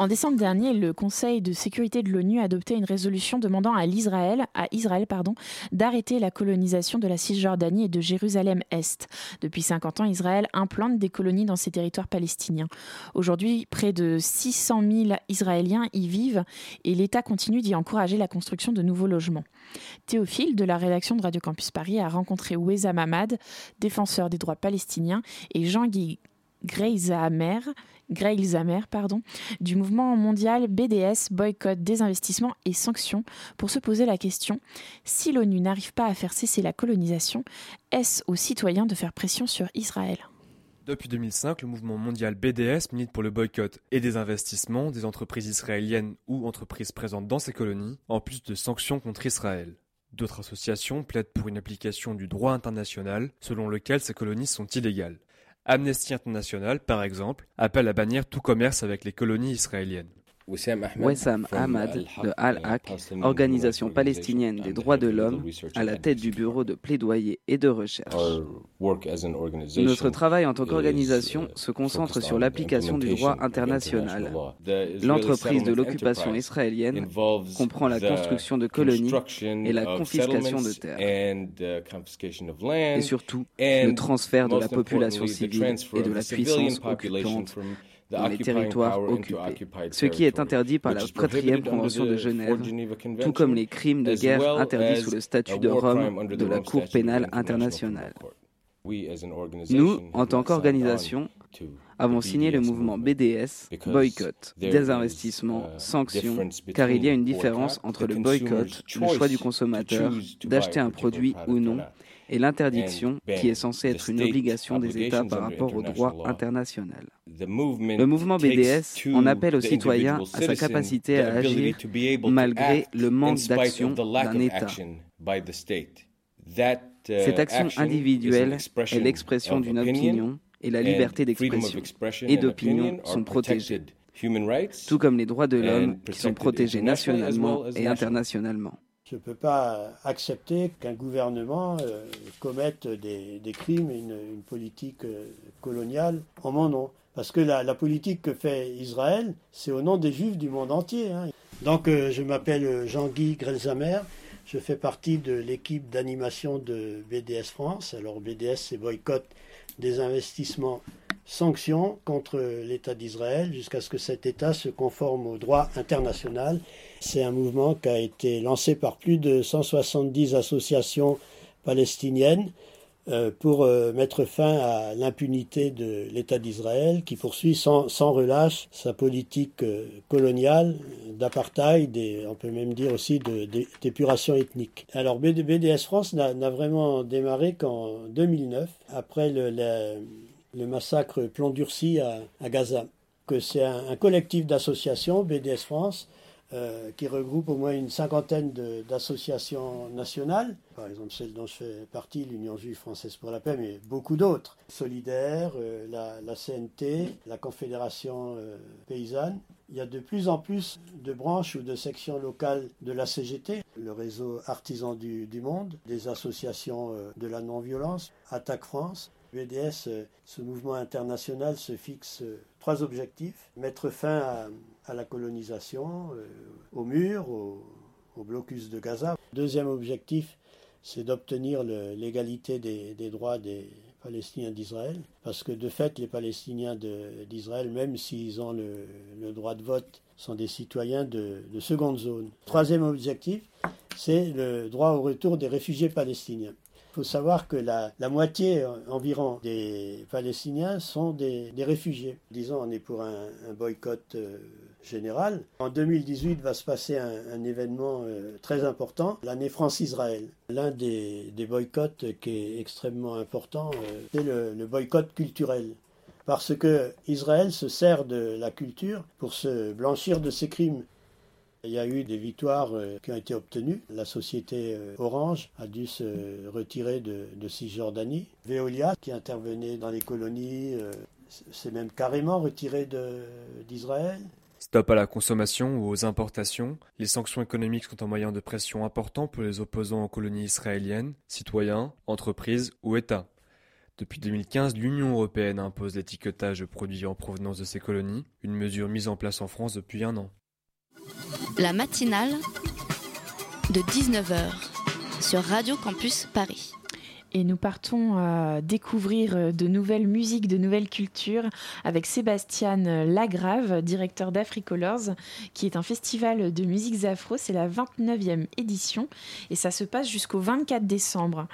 En décembre dernier, le Conseil de sécurité de l'ONU a adopté une résolution demandant à Israël d'arrêter la colonisation de la Cisjordanie et de Jérusalem-Est. Depuis 50 ans, Israël implante des colonies dans ses territoires palestiniens. Aujourd'hui, près de 600 000 Israéliens y vivent et l'État continue d'y encourager la construction de nouveaux logements. Théophile, de la rédaction de Radio Campus Paris, a rencontré Weza Mamad, défenseur des droits palestiniens, et Jean-Guy Greizamer, Greilzamer pardon, du mouvement mondial BDS, boycott, désinvestissement et sanctions, pour se poser la question si l'ONU n'arrive pas à faire cesser la colonisation, est-ce aux citoyens de faire pression sur Israël? Depuis 2005, le mouvement mondial BDS milite pour le boycott et des investissements des entreprises israéliennes ou entreprises présentes dans ces colonies, en plus de sanctions contre Israël. D'autres associations plaident pour une application du droit international selon lequel ces colonies sont illégales. Amnesty International, par exemple, appelle à bannir tout commerce avec les colonies israéliennes. Wessam Ahmad de Al-Haq, organisation palestinienne des droits de l'homme, à la tête du bureau de plaidoyer et de recherche. Notre travail en tant qu'organisation se concentre sur l'application du droit international. L'entreprise de l'occupation israélienne comprend la construction de colonies et la confiscation de terres. Et surtout, le transfert de la population civile et de la puissance occupante les territoires occupés, ce qui est interdit par la quatrième convention de Genève, tout comme les crimes de guerre interdits sous le statut de Rome de la Cour pénale internationale. Nous, en tant qu'organisation, avons signé le mouvement BDS, boycott, désinvestissement, uh, sanctions, car il y a une différence entre le boycott, le choix du consommateur d'acheter un produit ou non, et l'interdiction qui est censée être une obligation des États par rapport au droit international. Le mouvement BDS en appelle aux citoyens à sa capacité à agir malgré le manque d'action d'un État. Cette action individuelle est l'expression d'une opinion et la liberté d'expression et d'opinion sont protégées, tout comme les droits de l'homme qui sont protégés nationalement et internationalement. Je ne peux pas accepter qu'un gouvernement euh, commette des, crimes une, politique euh, coloniale en mon nom. Parce que la, politique que fait Israël, c'est au nom des Juifs du monde entier. Hein. Donc euh, je m'appelle Jean-Guy Grelzamer, je fais partie de l'équipe d'animation de BDS France. Alors BDS, c'est boycott des investissements sanctions contre l'État d'Israël jusqu'à ce que cet État se conforme au droit international. C'est un mouvement qui a été lancé par plus de 170 associations palestiniennes euh, pour euh, mettre fin à l'impunité de l'État d'Israël qui poursuit sans, relâche sa politique euh, coloniale d'apartheid on peut même dire aussi d'épuration ethnique. Alors BDS France n'a vraiment démarré qu'en 2009 après le, le massacre Plomb Durci à, Gaza. Que c'est un, collectif d'associations, BDS France, euh, qui regroupe au moins une cinquantaine d'associations nationales, par exemple celle dont je fais partie, l'Union juive française pour la paix, mais beaucoup d'autres. Solidaire, euh, la, CNT, la Confédération euh, paysanne. Il y a de plus en plus de branches ou de sections locales de la CGT, le réseau artisan du, du monde, des associations de la non-violence, Attaque France, BDS, euh, ce mouvement international se fixe euh, trois objectifs. Mettre fin à, la colonisation, euh, au mur, au, blocus de Gaza. Deuxième objectif, c'est d'obtenir l'égalité des, droits des Palestiniens d'Israël. Parce que de fait, les Palestiniens d'Israël, même s'ils ont le, droit de vote, sont des citoyens de seconde zone. Troisième objectif, c'est le droit au retour des réfugiés palestiniens. Faut savoir que la, moitié environ des Palestiniens sont des, réfugiés. Disons, on est pour un, boycott euh, général. En 2018 va se passer un, événement euh, très important, l'année France-Israël. L'un des, boycotts qui est extrêmement important, euh, c'est le boycott culturel parce que Israël se sert de la culture pour se blanchir de ses crimes. Il y a eu des victoires euh, qui ont été obtenues. La société euh, Orange a dû se retirer de, Cisjordanie. Veolia, qui intervenait dans les colonies, euh, s'est même carrément retiré d'Israël. Stop à la consommation ou aux importations, les sanctions économiques sont un moyen de pression important pour les opposants aux colonies israéliennes, citoyens, entreprises ou États. Depuis 2015, l'Union européenne impose l'étiquetage de produits en provenance de ces colonies, une mesure mise en place en France depuis un an. La matinale de 19h sur Radio Campus Paris. Et nous partons euh, découvrir euh, de nouvelles musiques, de nouvelles cultures avec Sébastien Lagrave, directeur d'Africolors, qui est un festival de musiques afro. C'est la 29e édition et ça se passe jusqu'au 24 décembre.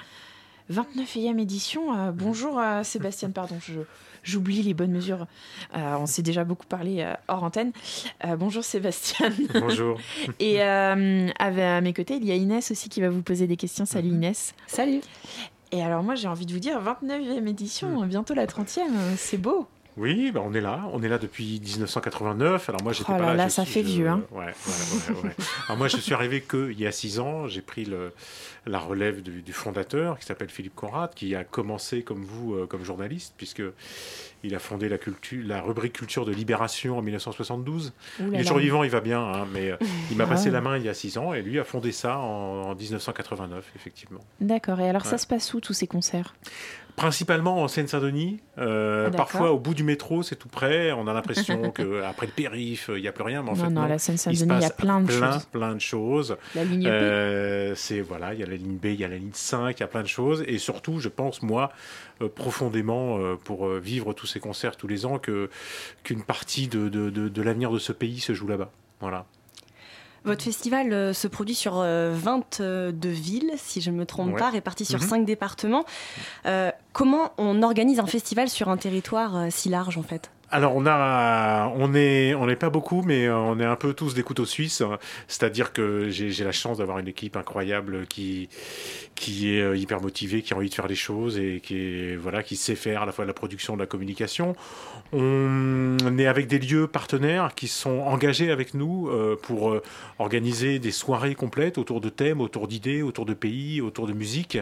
29e édition. Euh, bonjour Sébastien, pardon, j'oublie les bonnes mesures. on s'est déjà beaucoup parlé hors antenne. bonjour Sébastien. Bonjour. Et à mes côtés, il y a Inès aussi qui va vous poser des questions. Salut mhm. Inès. Salut. Et alors moi j'ai envie de vous dire, 29e édition, hmm. bientôt la 30e, c'est beau. Oui, bah on est là, on est là depuis 1989. Alors moi j'étais oh pas là. Là, ça fait vieux. Hein. Ouais, ouais, ouais, Alors moi je suis arrivé que il y a six ans. J'ai pris le, la relève du, du fondateur qui s'appelle Philippe Conrad, qui a commencé comme vous euh, comme journaliste, puisque il a fondé la, culture, la rubrique culture de Libération en 1972. Il est survivant, il va bien, hein, mais euh, il m'a passé ah. la main il y a six ans et lui a fondé ça en, 1989, effectivement. D'accord. Et alors ça se passe où tous ces concerts? Principalement en Seine-Saint-Denis. Euh, parfois, au bout du métro, c'est tout près. On a l'impression qu'après le périph, il n'y a plus rien. Mais en non, fait, non, la Seine-Saint-Denis, il y a plein de plein, choses. Plein de choses. La ligne B. Euh, c'est, voilà, il y a la ligne B, il y a la ligne 5, il y a plein de choses. Et surtout, je pense, moi, euh, profondément, pour vivre tous ces concerts tous les ans, que, qu'une partie de, de, de, de l'avenir de ce pays se joue là-bas. Voilà. Votre festival euh, se produit sur 22 euh, villes, si je ne me trompe pas, réparties sur 5 mhm. départements. Euh, comment on organise un festival sur un territoire si large en fait? Alors on a, on est, on n'est pas beaucoup, mais euh, on est un peu tous des couteaux suisses. C'est-à-dire que j'ai la chance d'avoir une équipe incroyable qui, qui est euh, hyper motivée, qui a envie de faire des choses et qui est, voilà, qui sait faire à la fois de la production, de la communication. On est avec des lieux partenaires qui sont engagés avec nous euh, pour organiser des soirées complètes autour de thèmes, autour d'idées, autour de pays, autour de musique.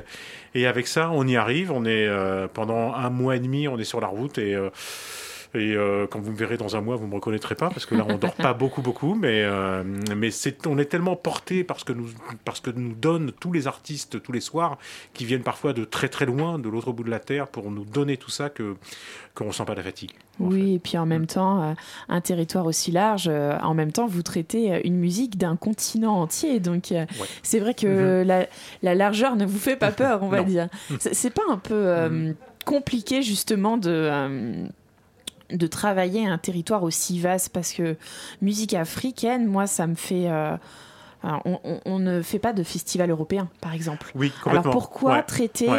Et avec ça, on y arrive. On est pendant un mois et demi, on est sur la route et et euh, quand vous me verrez dans un mois, vous ne me reconnaîtrez pas parce que là, on dort pas beaucoup, beaucoup. Mais, euh, mais c'est, on est tellement porté parce que, nous, parce que nous donnent tous les artistes tous les soirs qui viennent parfois de très très loin, de l'autre bout de la terre, pour nous donner tout ça que qu'on ne sent pas la fatigue. Oui, et puis en même temps, euh, un territoire aussi large, en même temps, vous traitez une musique d'un continent entier. Donc c'est vrai que mhm. la, la, largeur ne vous fait pas peur, on va dire. C'est, c'est pas un peu mhm. compliqué justement de de travailler un territoire aussi vaste parce que musique africaine, moi, ça me fait. Euh, on, ne fait pas de festival européen, par exemple. Oui, complètement. Alors pourquoi traiter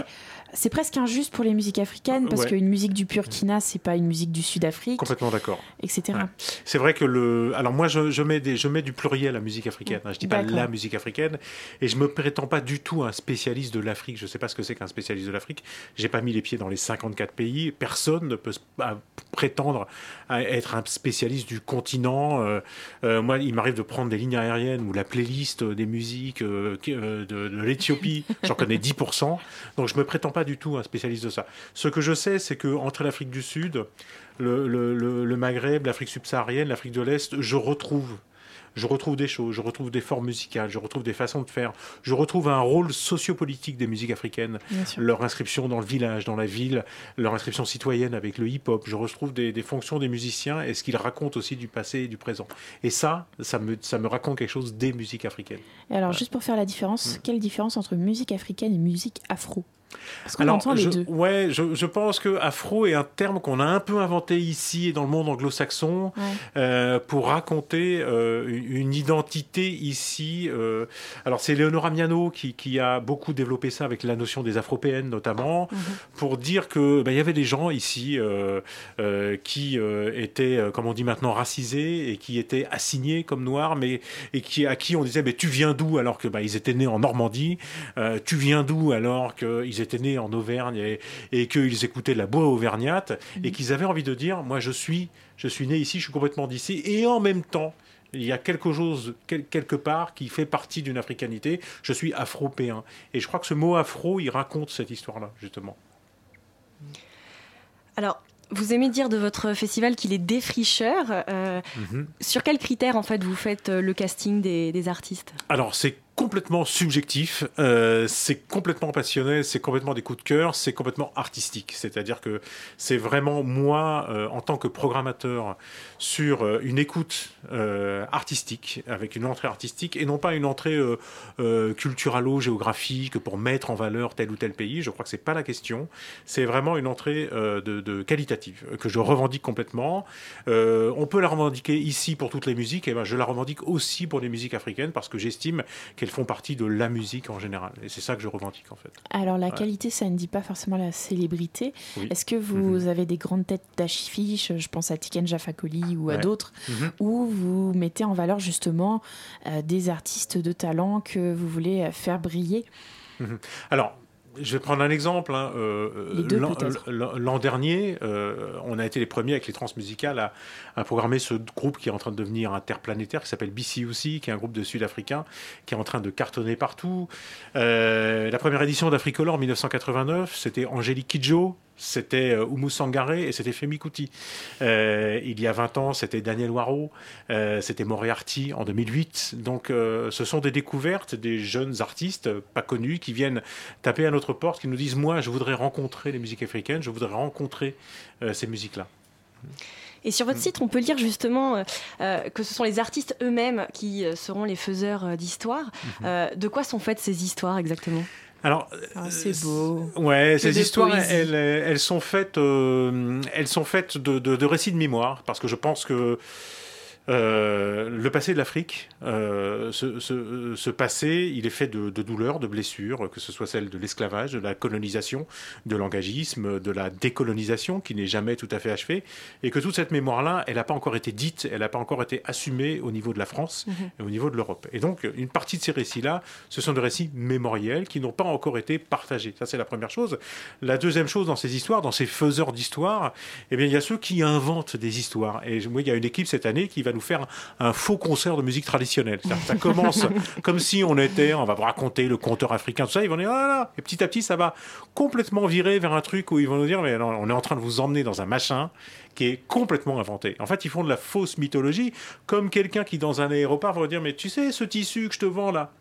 c'est presque injuste pour les musiques africaines parce qu'une musique du Burkina, c'est pas une musique du Sud-Afrique. Complètement d'accord. Etc. C'est vrai que le. Alors moi, je, mets des, je mets du pluriel à la musique africaine. Je dis pas la musique africaine et je me prétends pas du tout un spécialiste de l'Afrique. Je sais pas ce que c'est qu'un spécialiste de l'Afrique. J'ai pas mis les pieds dans les 54 pays. Personne ne peut prétendre à être un spécialiste du continent. Euh, euh, moi, il m'arrive de prendre des lignes aériennes ou la playlist des musiques euh, de, de l'Éthiopie. J'en connais 10%. Donc je me prétends pas du tout un spécialiste de ça. Ce que je sais, c'est que entre l'Afrique du Sud, le, le Maghreb, l'Afrique subsaharienne, l'Afrique de l'Est, je retrouve je retrouve des choses, je retrouve des formes musicales, je retrouve des façons de faire, je retrouve un rôle sociopolitique des musiques africaines, leur inscription dans le village, dans la ville, leur inscription citoyenne avec le hip-hop, je retrouve des, fonctions des musiciens et ce qu'ils racontent aussi du passé et du présent. Et ça, ça me, ça me raconte quelque chose des musiques africaines. Et alors, juste pour faire la différence, mm. quelle différence entre musique africaine et musique afro? Alors, je, Ouais, je, pense que afro est un terme qu'on a un peu inventé ici et dans le monde anglo-saxon euh, pour raconter euh, une identité ici. Euh, alors, c'est Leonora Miano qui, qui, a beaucoup développé ça avec la notion des afropéennes notamment, mhm. pour dire que bah, il y avait des gens ici qui étaient, comme on dit maintenant, racisés et qui étaient assignés comme noirs, mais et qui à qui on disait, mais tu viens d'où alors que bah, ils étaient nés en Normandie, tu viens d'où alors qu'ils étaient nés en Auvergne et, qu'ils écoutaient la bois auvergnate et mhm. qu'ils avaient envie de dire moi je suis je suis né ici, je suis complètement d'ici et en même temps il y a quelque chose quelque part qui fait partie d'une africanité. Je suis afropéen. Et je crois que ce mot afro, il raconte cette histoire-là, justement. Alors, vous aimez dire de votre festival qu'il est défricheur. Mhm. Sur quels critères en fait vous faites le casting des, des artistes? Alors c'est complètement subjectif, euh, c'est complètement passionnel, c'est complètement des coups de cœur, c'est complètement artistique. C'est-à-dire que c'est vraiment moi, euh, en tant que programmateur, sur euh, une écoute artistique, avec une entrée artistique, et non pas une entrée culturalo-géographique pour mettre en valeur tel ou tel pays. Je crois que c'est pas la question. C'est vraiment une entrée de, qualitative que je revendique complètement. on peut la revendiquer ici pour toutes les musiques, et ben je la revendique aussi pour les musiques africaines parce que j'estime qu'elles font partie de la musique en général. Et c'est ça que je revendique en fait. Alors la qualité, ça ne dit pas forcément la célébrité. Est-ce que vous mhm. avez des grandes têtes d'affiches, je pense à Tiken Jafakoli ou à d'autres, mhm. où vous mettez en valeur justement euh, des artistes de talent que vous voulez faire briller? Mhm. Alors, je vais prendre un exemple. Hein. Euh, euh, l'an dernier, euh, on a été les premiers avec les transmusicales à, à, programmer ce groupe qui est en train de devenir interplanétaire, qui s'appelle BCUC, qui est un groupe de Sud-Africains, qui est en train de cartonner partout. la première édition d'Africolor en 1989, c'était Angélique Kidjo, c'était euh, Oumou Sangaré et c'était Femi Kuti. Euh, il y a 20 ans, c'était Daniel Waro, euh, c'était Moriarty en 2008. Donc ce sont des découvertes des jeunes artistes pas connus qui viennent taper à notre porte, qui nous disent moi je voudrais rencontrer les musiques africaines, je voudrais rencontrer ces musiques-là. Et sur votre site, on peut lire justement que ce sont les artistes eux-mêmes qui seront les faiseurs d'histoire. Mhm. de quoi sont faites ces histoires exactement? Alors, ah, c'est beau. Ouais, ces histoires, elles, elles, sont faites, euh, elles sont faites de, de, de, récits de mémoire, parce que je pense que euh, le passé de l'Afrique, euh, ce, passé, il est fait de, douleurs, de blessures, que ce soit celle de l'esclavage, de la colonisation, de l'engagisme, de la décolonisation, qui n'est jamais tout à fait achevée, et que toute cette mémoire-là, elle n'a pas encore été dite, elle n'a pas encore été assumée au niveau de la France mhm. et au niveau de l'Europe. Et donc, une partie de ces récits-là, ce sont des récits mémoriels qui n'ont pas encore été partagés. Ça, c'est la première chose. La deuxième chose dans ces histoires, dans ces faiseurs d'histoires, eh bien, il y a ceux qui inventent des histoires. Et moi, il y a une équipe cette année qui va nous faire un faux concert de musique traditionnelle. Ça, commence comme si on était, on va vous raconter le conteur africain, tout ça. Ils vont dire, ah là, et petit à petit, ça va complètement virer vers un truc où ils vont nous dire, mais on est en train de vous emmener dans un machin qui est complètement inventé. En fait, ils font de la fausse mythologie, comme quelqu'un qui, dans un aéroport, va dire, mais tu sais, ce tissu que je te vends là,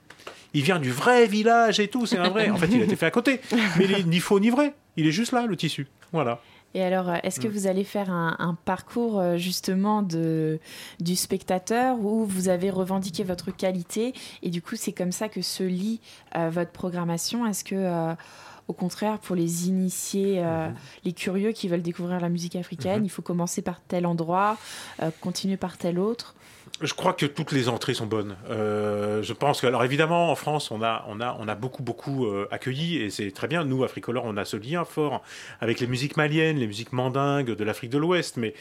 il vient du vrai village et tout, c'est un vrai. En fait, il a été fait à côté. Mais il est ni faux ni vrai. Il est juste là, le tissu. Voilà. Et alors, euh, est-ce que mm. vous allez faire un, parcours euh, justement de, du spectateur où vous avez revendiqué votre qualité et du coup c'est comme ça que se lit euh, votre programmation? Est-ce que au contraire, pour les initiés, mm-hmm. les curieux qui veulent découvrir la musique africaine, mm-hmm. il faut commencer par tel endroit, continuer par tel autre? Je crois que toutes les entrées sont bonnes. Euh, je pense que, alors évidemment, en France, on a, on a, on a beaucoup, beaucoup euh, accueilli et c'est très bien. Nous, Africolor, on a ce lien fort avec les musiques maliennes, les musiques mandingues de l'Afrique de l'Ouest, mais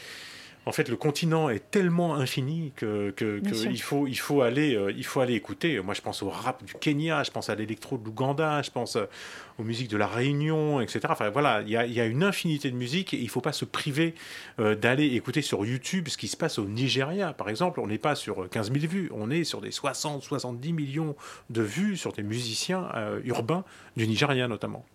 en fait, le continent est tellement infini que, que, il, faut, il, faut aller, euh, il faut aller écouter. Moi, je pense au rap du Kenya, je pense à l'électro de l'Ouganda, je pense euh, aux musiques de la Réunion, etc. Enfin, voilà, il y a, y a, une infinité de musiques et il ne faut pas se priver euh, d'aller écouter sur YouTube ce qui se passe au Nigeria. Par exemple, on n'est pas sur 15 000 vues, on est sur des 60, 70 millions de vues sur des musiciens urbains du Nigeria notamment.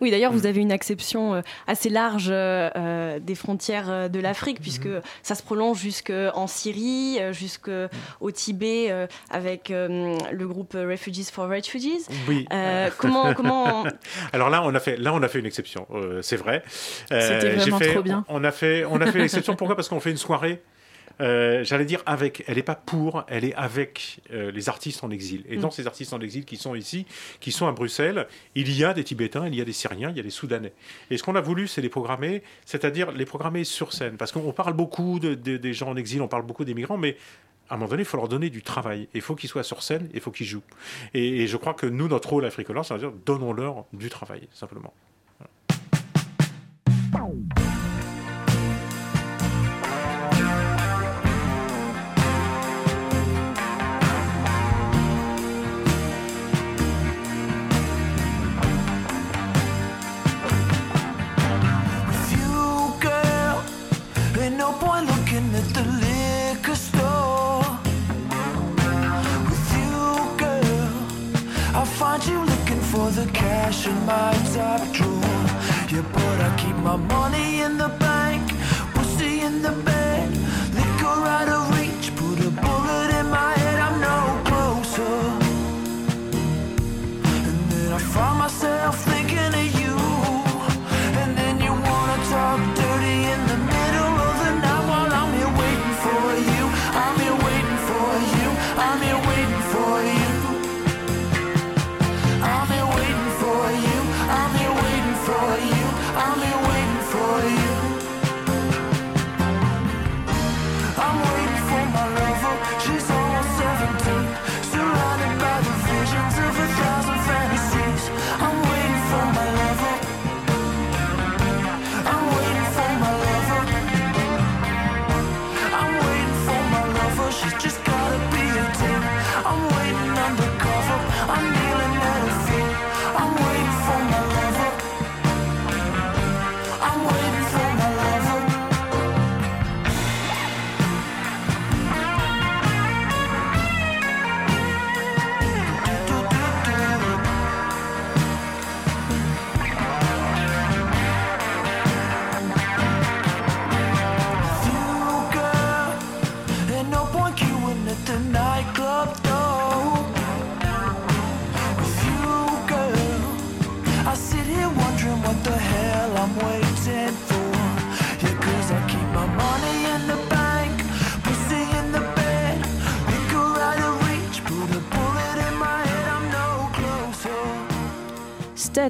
Oui, d'ailleurs, vous mm. avez une acception euh, assez large euh, euh, des frontières de l'Afrique, puisque mm. ça se prolonge jusqu'en Syrie, jusqu'au Tibet, avec le groupe Refugees for Refugees. Oui. comment, comment Alors là, on a fait, là, on a fait une exception. c'est vrai. C'était vraiment trop bien. On a fait, on a fait l'exception. Pourquoi? Parce qu'on fait une soirée euh, j'allais dire avec, elle n'est pas pour, elle est avec euh, les artistes en exil. Et dans mm. ces artistes en exil qui sont ici, qui sont à Bruxelles, il y a des Tibétains, il y a des Syriens, il y a des Soudanais. Et ce qu'on a voulu, c'est les programmer, c'est-à-dire les programmer sur scène. Parce qu'on parle beaucoup des gens en exil, on parle beaucoup des migrants, mais à un moment donné, il faut leur donner du travail. Il faut qu'ils soient sur scène, il faut qu'ils jouent. Et, je crois que nous, notre rôle à Africolor, c'est-à-dire donnons-leur du travail, simplement. all the cash in my top drawer. Yeah, but I keep my money in the bank, pussy in the bed, liquor out of reach. Put a bullet in my head, I'm no closer. And then I find myself thinking.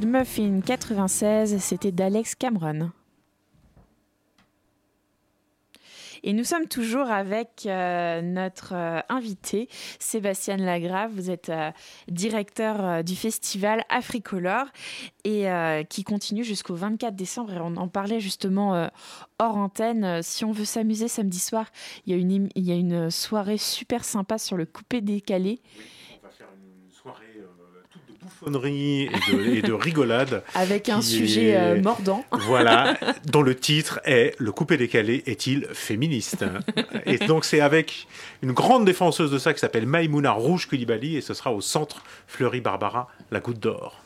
Muffin 96, c'était d'Alex Cameron. Et nous sommes toujours avec euh, notre euh, invité, Sébastien Lagrave. Vous êtes euh, directeur du festival Africolor et qui continue jusqu'au 24 décembre. Et on en parlait justement hors antenne. Si on veut s'amuser samedi soir, il y, il y a une soirée super sympa sur le coupé décalé bouffonnerie et de, rigolade. Avec un sujet euh, mordant. Voilà, dont le titre est Le coupé décalé est-il féministe? Et donc c'est avec une grande défenseuse de ça qui s'appelle Maïmouna Rouge Koulibaly et ce sera au centre Fleury Barbara, la Goutte d'Or.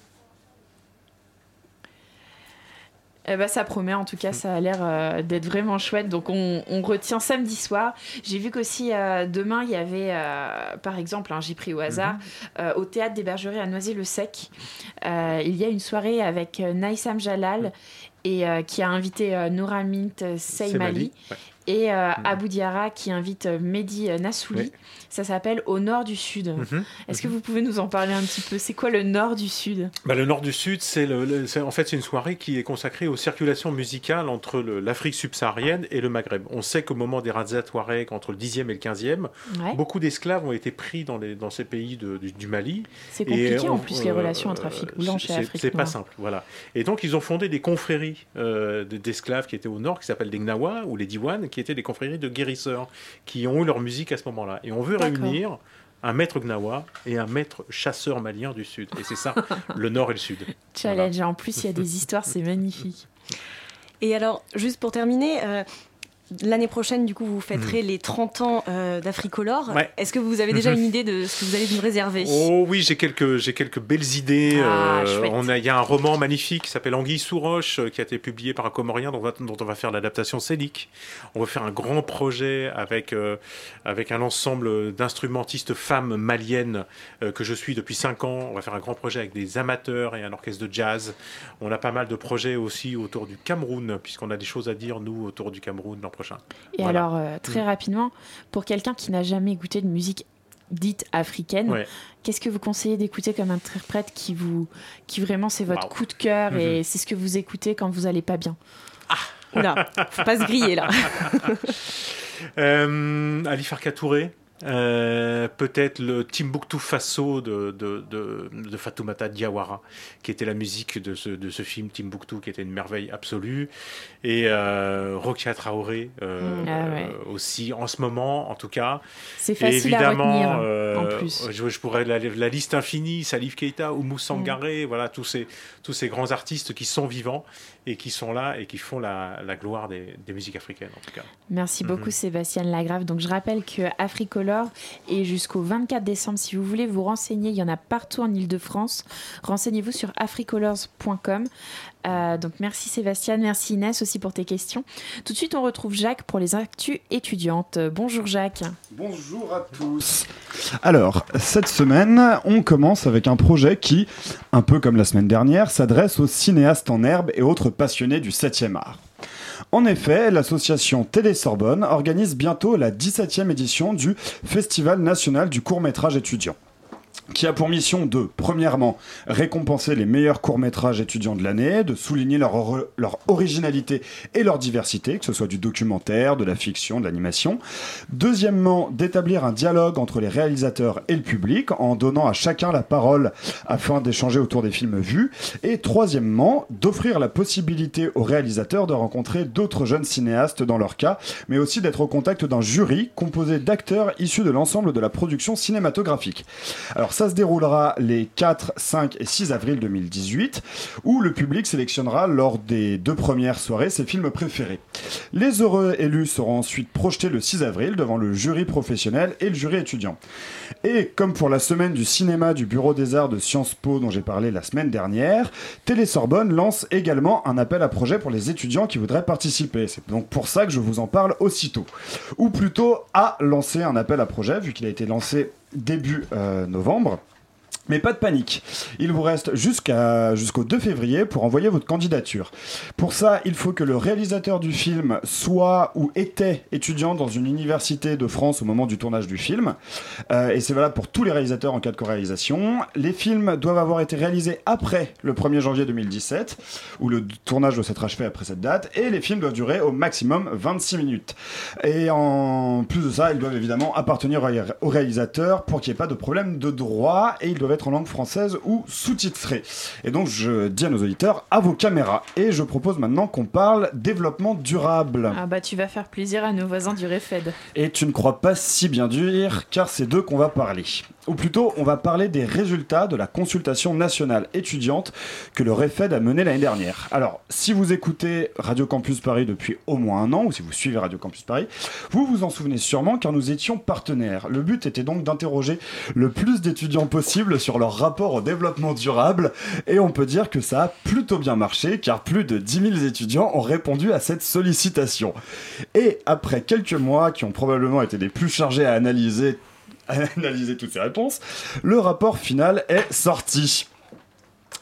Eh ben, ça promet, en tout cas, ça a l'air euh, d'être vraiment chouette. Donc, on, retient samedi soir. J'ai vu qu'aussi euh, demain, il y avait, euh, par exemple, hein, j'ai pris au hasard, mhm. au théâtre des Bergeries à Noisy-le-Sec, il y a une soirée avec Naïsam Jalal et qui a invité Noura Mint Seymali et euh, mhm. Abu Diara qui invite euh, Mehdi euh, Nassouli. Ça s'appelle Au Nord du Sud. Mhm. Est-ce que vous pouvez nous en parler un petit peu? C'est quoi le Nord du Sud? Bah, Le Nord du Sud, c'est le, en fait c'est une soirée qui est consacrée aux circulations musicales entre l'Afrique subsaharienne et le Maghreb. On sait qu'au moment des Touareg, entre le 10e et le 15e, beaucoup d'esclaves ont été pris dans, les, dans ces pays de, du, Mali. C'est compliqué en plus les relations entre Afrique blanche et Afrique C'est pas simple, voilà. Et donc ils ont fondé des confréries d'esclaves qui étaient au nord, qui s'appellent les Gnawa ou les Diwan, qui étaient des confréries de guérisseurs qui ont eu leur musique à ce moment-là. Et on veut réunir un maître gnawa et un maître chasseur malien du sud. Et c'est ça, le nord et le sud. Challenge. En plus, il y a des histoires, c'est magnifique. Et alors, juste pour terminer, euh, L'année prochaine, du coup, vous fêterez mhm. les 30 ans euh, d'Africolor. Est-ce que vous avez déjà mhm. une idée de ce que vous allez nous réserver? Oh oui, j'ai quelques, j'ai quelques belles idées. Ah, euh, on a, il y a un roman magnifique qui s'appelle Anguille sous roche, euh, qui a été publié par un Comorien, dont, dont on va faire l'adaptation scénique. On va faire un grand projet avec, avec un ensemble d'instrumentistes femmes maliennes que je suis depuis 5 ans. On va faire un grand projet avec des amateurs et un orchestre de jazz. On a pas mal de projets aussi autour du Cameroun, puisqu'on a des choses à dire, nous, autour du Cameroun l'an prochain. Et alors, euh, très mm. rapidement, pour quelqu'un qui n'a jamais goûté de musique dite africaine, qu'est-ce que vous conseillez d'écouter comme interprète qui vous, qui vraiment c'est votre coup de cœur et mm-hmm. c'est ce que vous écoutez quand vous allez pas bien? Ah Oula, faut pas se griller là. euh, Ali Farka Touré. Euh, peut-être le Timbuktu Faso de, de, de, Fatoumata Diawara, qui était la musique de ce, de ce film Timbuktu, qui était une merveille absolue. Et euh, Rokia Traoré euh, ah aussi, en ce moment, en tout cas. C'est facile évidemment, à retenir, en plus. Je, pourrais la, la, liste infinie, Salif Keita, Oumou Sangaré, mm. voilà, tous ces, tous ces grands artistes qui sont vivants et qui sont là et qui font la, la gloire des, des, musiques africaines, en tout cas. Merci beaucoup, mm-hmm. Sébastien Lagrave. Donc, je rappelle que Africolor Et jusqu'au 24 décembre, si vous voulez vous renseigner, il y en a partout en Ile-de-France. Renseignez-vous sur africolors.com. Euh, donc merci Sébastien, merci Inès aussi pour tes questions. Tout de suite, on retrouve Jacques pour les actus étudiantes. Bonjour Jacques. Bonjour à tous. Alors, cette semaine, on commence avec un projet qui, un peu comme la semaine dernière, s'adresse aux cinéastes en herbe et autres passionnés du 7e art. En effet, l'association Télé Sorbonne organise bientôt la 17e édition du Festival national du court métrage étudiant qui a pour mission de, premièrement, récompenser les meilleurs courts-métrages étudiants de l'année, de souligner leur, leur, originalité et leur diversité, que ce soit du documentaire, de la fiction, de l'animation. Deuxièmement, d'établir un dialogue entre les réalisateurs et le public, en donnant à chacun la parole afin d'échanger autour des films vus. Et troisièmement, d'offrir la possibilité aux réalisateurs de rencontrer d'autres jeunes cinéastes dans leur cas, mais aussi d'être au contact d'un jury composé d'acteurs issus de l'ensemble de la production cinématographique. Alors ça se déroulera les 4, 5 et 6 avril 2018, où le public sélectionnera lors des deux premières soirées ses films préférés. Les heureux élus seront ensuite projetés le 6 avril devant le jury professionnel et le jury étudiant. Et comme pour la semaine du cinéma du Bureau des Arts de Sciences Po dont j'ai parlé la semaine dernière, Télé Sorbonne lance également un appel à projet pour les étudiants qui voudraient participer. C'est donc pour ça que je vous en parle aussitôt. Ou plutôt à lancer un appel à projet, vu qu'il a été lancé début euh, novembre. Mais pas de panique. Il vous reste jusqu'au 2 février pour envoyer votre candidature. Pour ça, il faut que le réalisateur du film soit ou était étudiant dans une université de France au moment du tournage du film. Euh, et c'est valable pour tous les réalisateurs en cas de co-réalisation. Les films doivent avoir été réalisés après le 1er janvier 2017, où le tournage doit s'être achevé après cette date. Et les films doivent durer au maximum 26 minutes. Et en plus de ça, ils doivent évidemment appartenir au réalisateur pour qu'il n'y ait pas de problème de droit. Et ils doivent être en langue française ou sous-titré. Et donc je dis à nos auditeurs, à vos caméras. Et je propose maintenant qu'on parle développement durable. Ah bah tu vas faire plaisir à nos voisins du REFED. Et tu ne crois pas si bien dire, car c'est d'eux qu'on va parler. Ou plutôt, on va parler des résultats de la consultation nationale étudiante que le REFED a menée l'année dernière. Alors, si vous écoutez Radio Campus Paris depuis au moins un an, ou si vous suivez Radio Campus Paris, vous vous en souvenez sûrement car nous étions partenaires. Le but était donc d'interroger le plus d'étudiants possible sur leur rapport au développement durable, et on peut dire que ça a plutôt bien marché car plus de 10 000 étudiants ont répondu à cette sollicitation. Et après quelques mois qui ont probablement été les plus chargés à analyser analyser toutes ces réponses, le rapport final est sorti.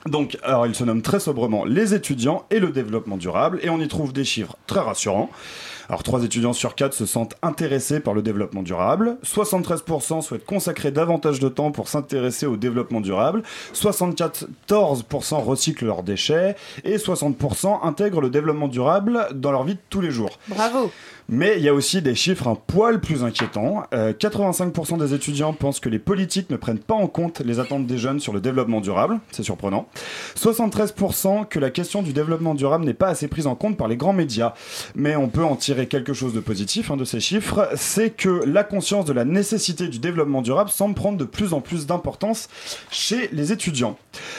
Donc, alors il se nomme très sobrement les étudiants et le développement durable, et on y trouve des chiffres très rassurants. Alors, 3 étudiants sur 4 se sentent intéressés par le développement durable, 73% souhaitent consacrer davantage de temps pour s'intéresser au développement durable, 74% recyclent leurs déchets, et 60% intègrent le développement durable dans leur vie de tous les jours. Bravo mais il y a aussi des chiffres un poil plus inquiétants. 85% euh, des étudiants pensent que les politiques ne prennent pas en compte les attentes des jeunes sur le développement durable. C'est surprenant. 73% que la question du développement durable n'est pas assez prise en compte par les grands médias. Mais on peut en tirer quelque chose de positif hein, de ces chiffres. C'est que la conscience de la nécessité du développement durable semble prendre de plus en plus d'importance chez les étudiants.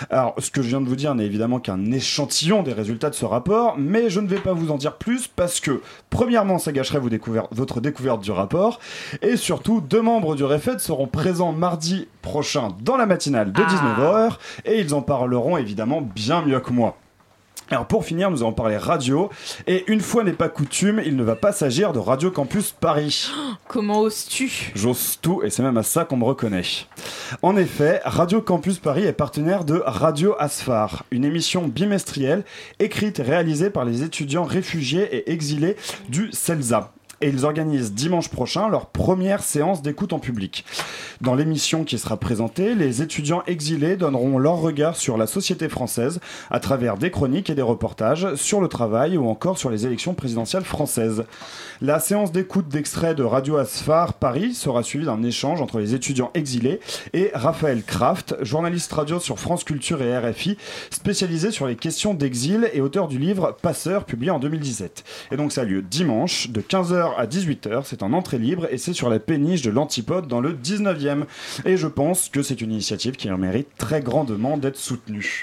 Alors, ce que je viens de vous dire n'est évidemment qu'un échantillon des résultats de ce rapport, mais je ne vais pas vous en dire plus parce que, premièrement, ça gâcherait votre découverte du rapport. Et surtout, deux membres du REFED seront présents mardi prochain dans la matinale de 19h ah. et ils en parleront évidemment bien mieux que moi. Alors pour finir, nous allons parler radio. Et une fois n'est pas coutume, il ne va pas s'agir de Radio Campus Paris. Comment oses-tu? J'ose tout et c'est même à ça qu'on me reconnaît. En effet, Radio Campus Paris est partenaire de Radio Asphar, une émission bimestrielle écrite et réalisée par les étudiants réfugiés et exilés du CELSA et ils organisent dimanche prochain leur première séance d'écoute en public. Dans l'émission qui sera présentée, les étudiants exilés donneront leur regard sur la société française à travers des chroniques et des reportages sur le travail ou encore sur les élections présidentielles françaises. La séance d'écoute d'extrait de Radio Asphar Paris sera suivie d'un échange entre les étudiants exilés et Raphaël Kraft, journaliste radio sur France Culture et RFI, spécialisé sur les questions d'exil et auteur du livre Passeur, publié en 2017. Et donc ça a lieu dimanche de 15h à 18h. C'est en entrée libre et c'est sur la péniche de l'Antipode dans le 19e. Et je pense que c'est une initiative qui mérite très grandement d'être soutenue.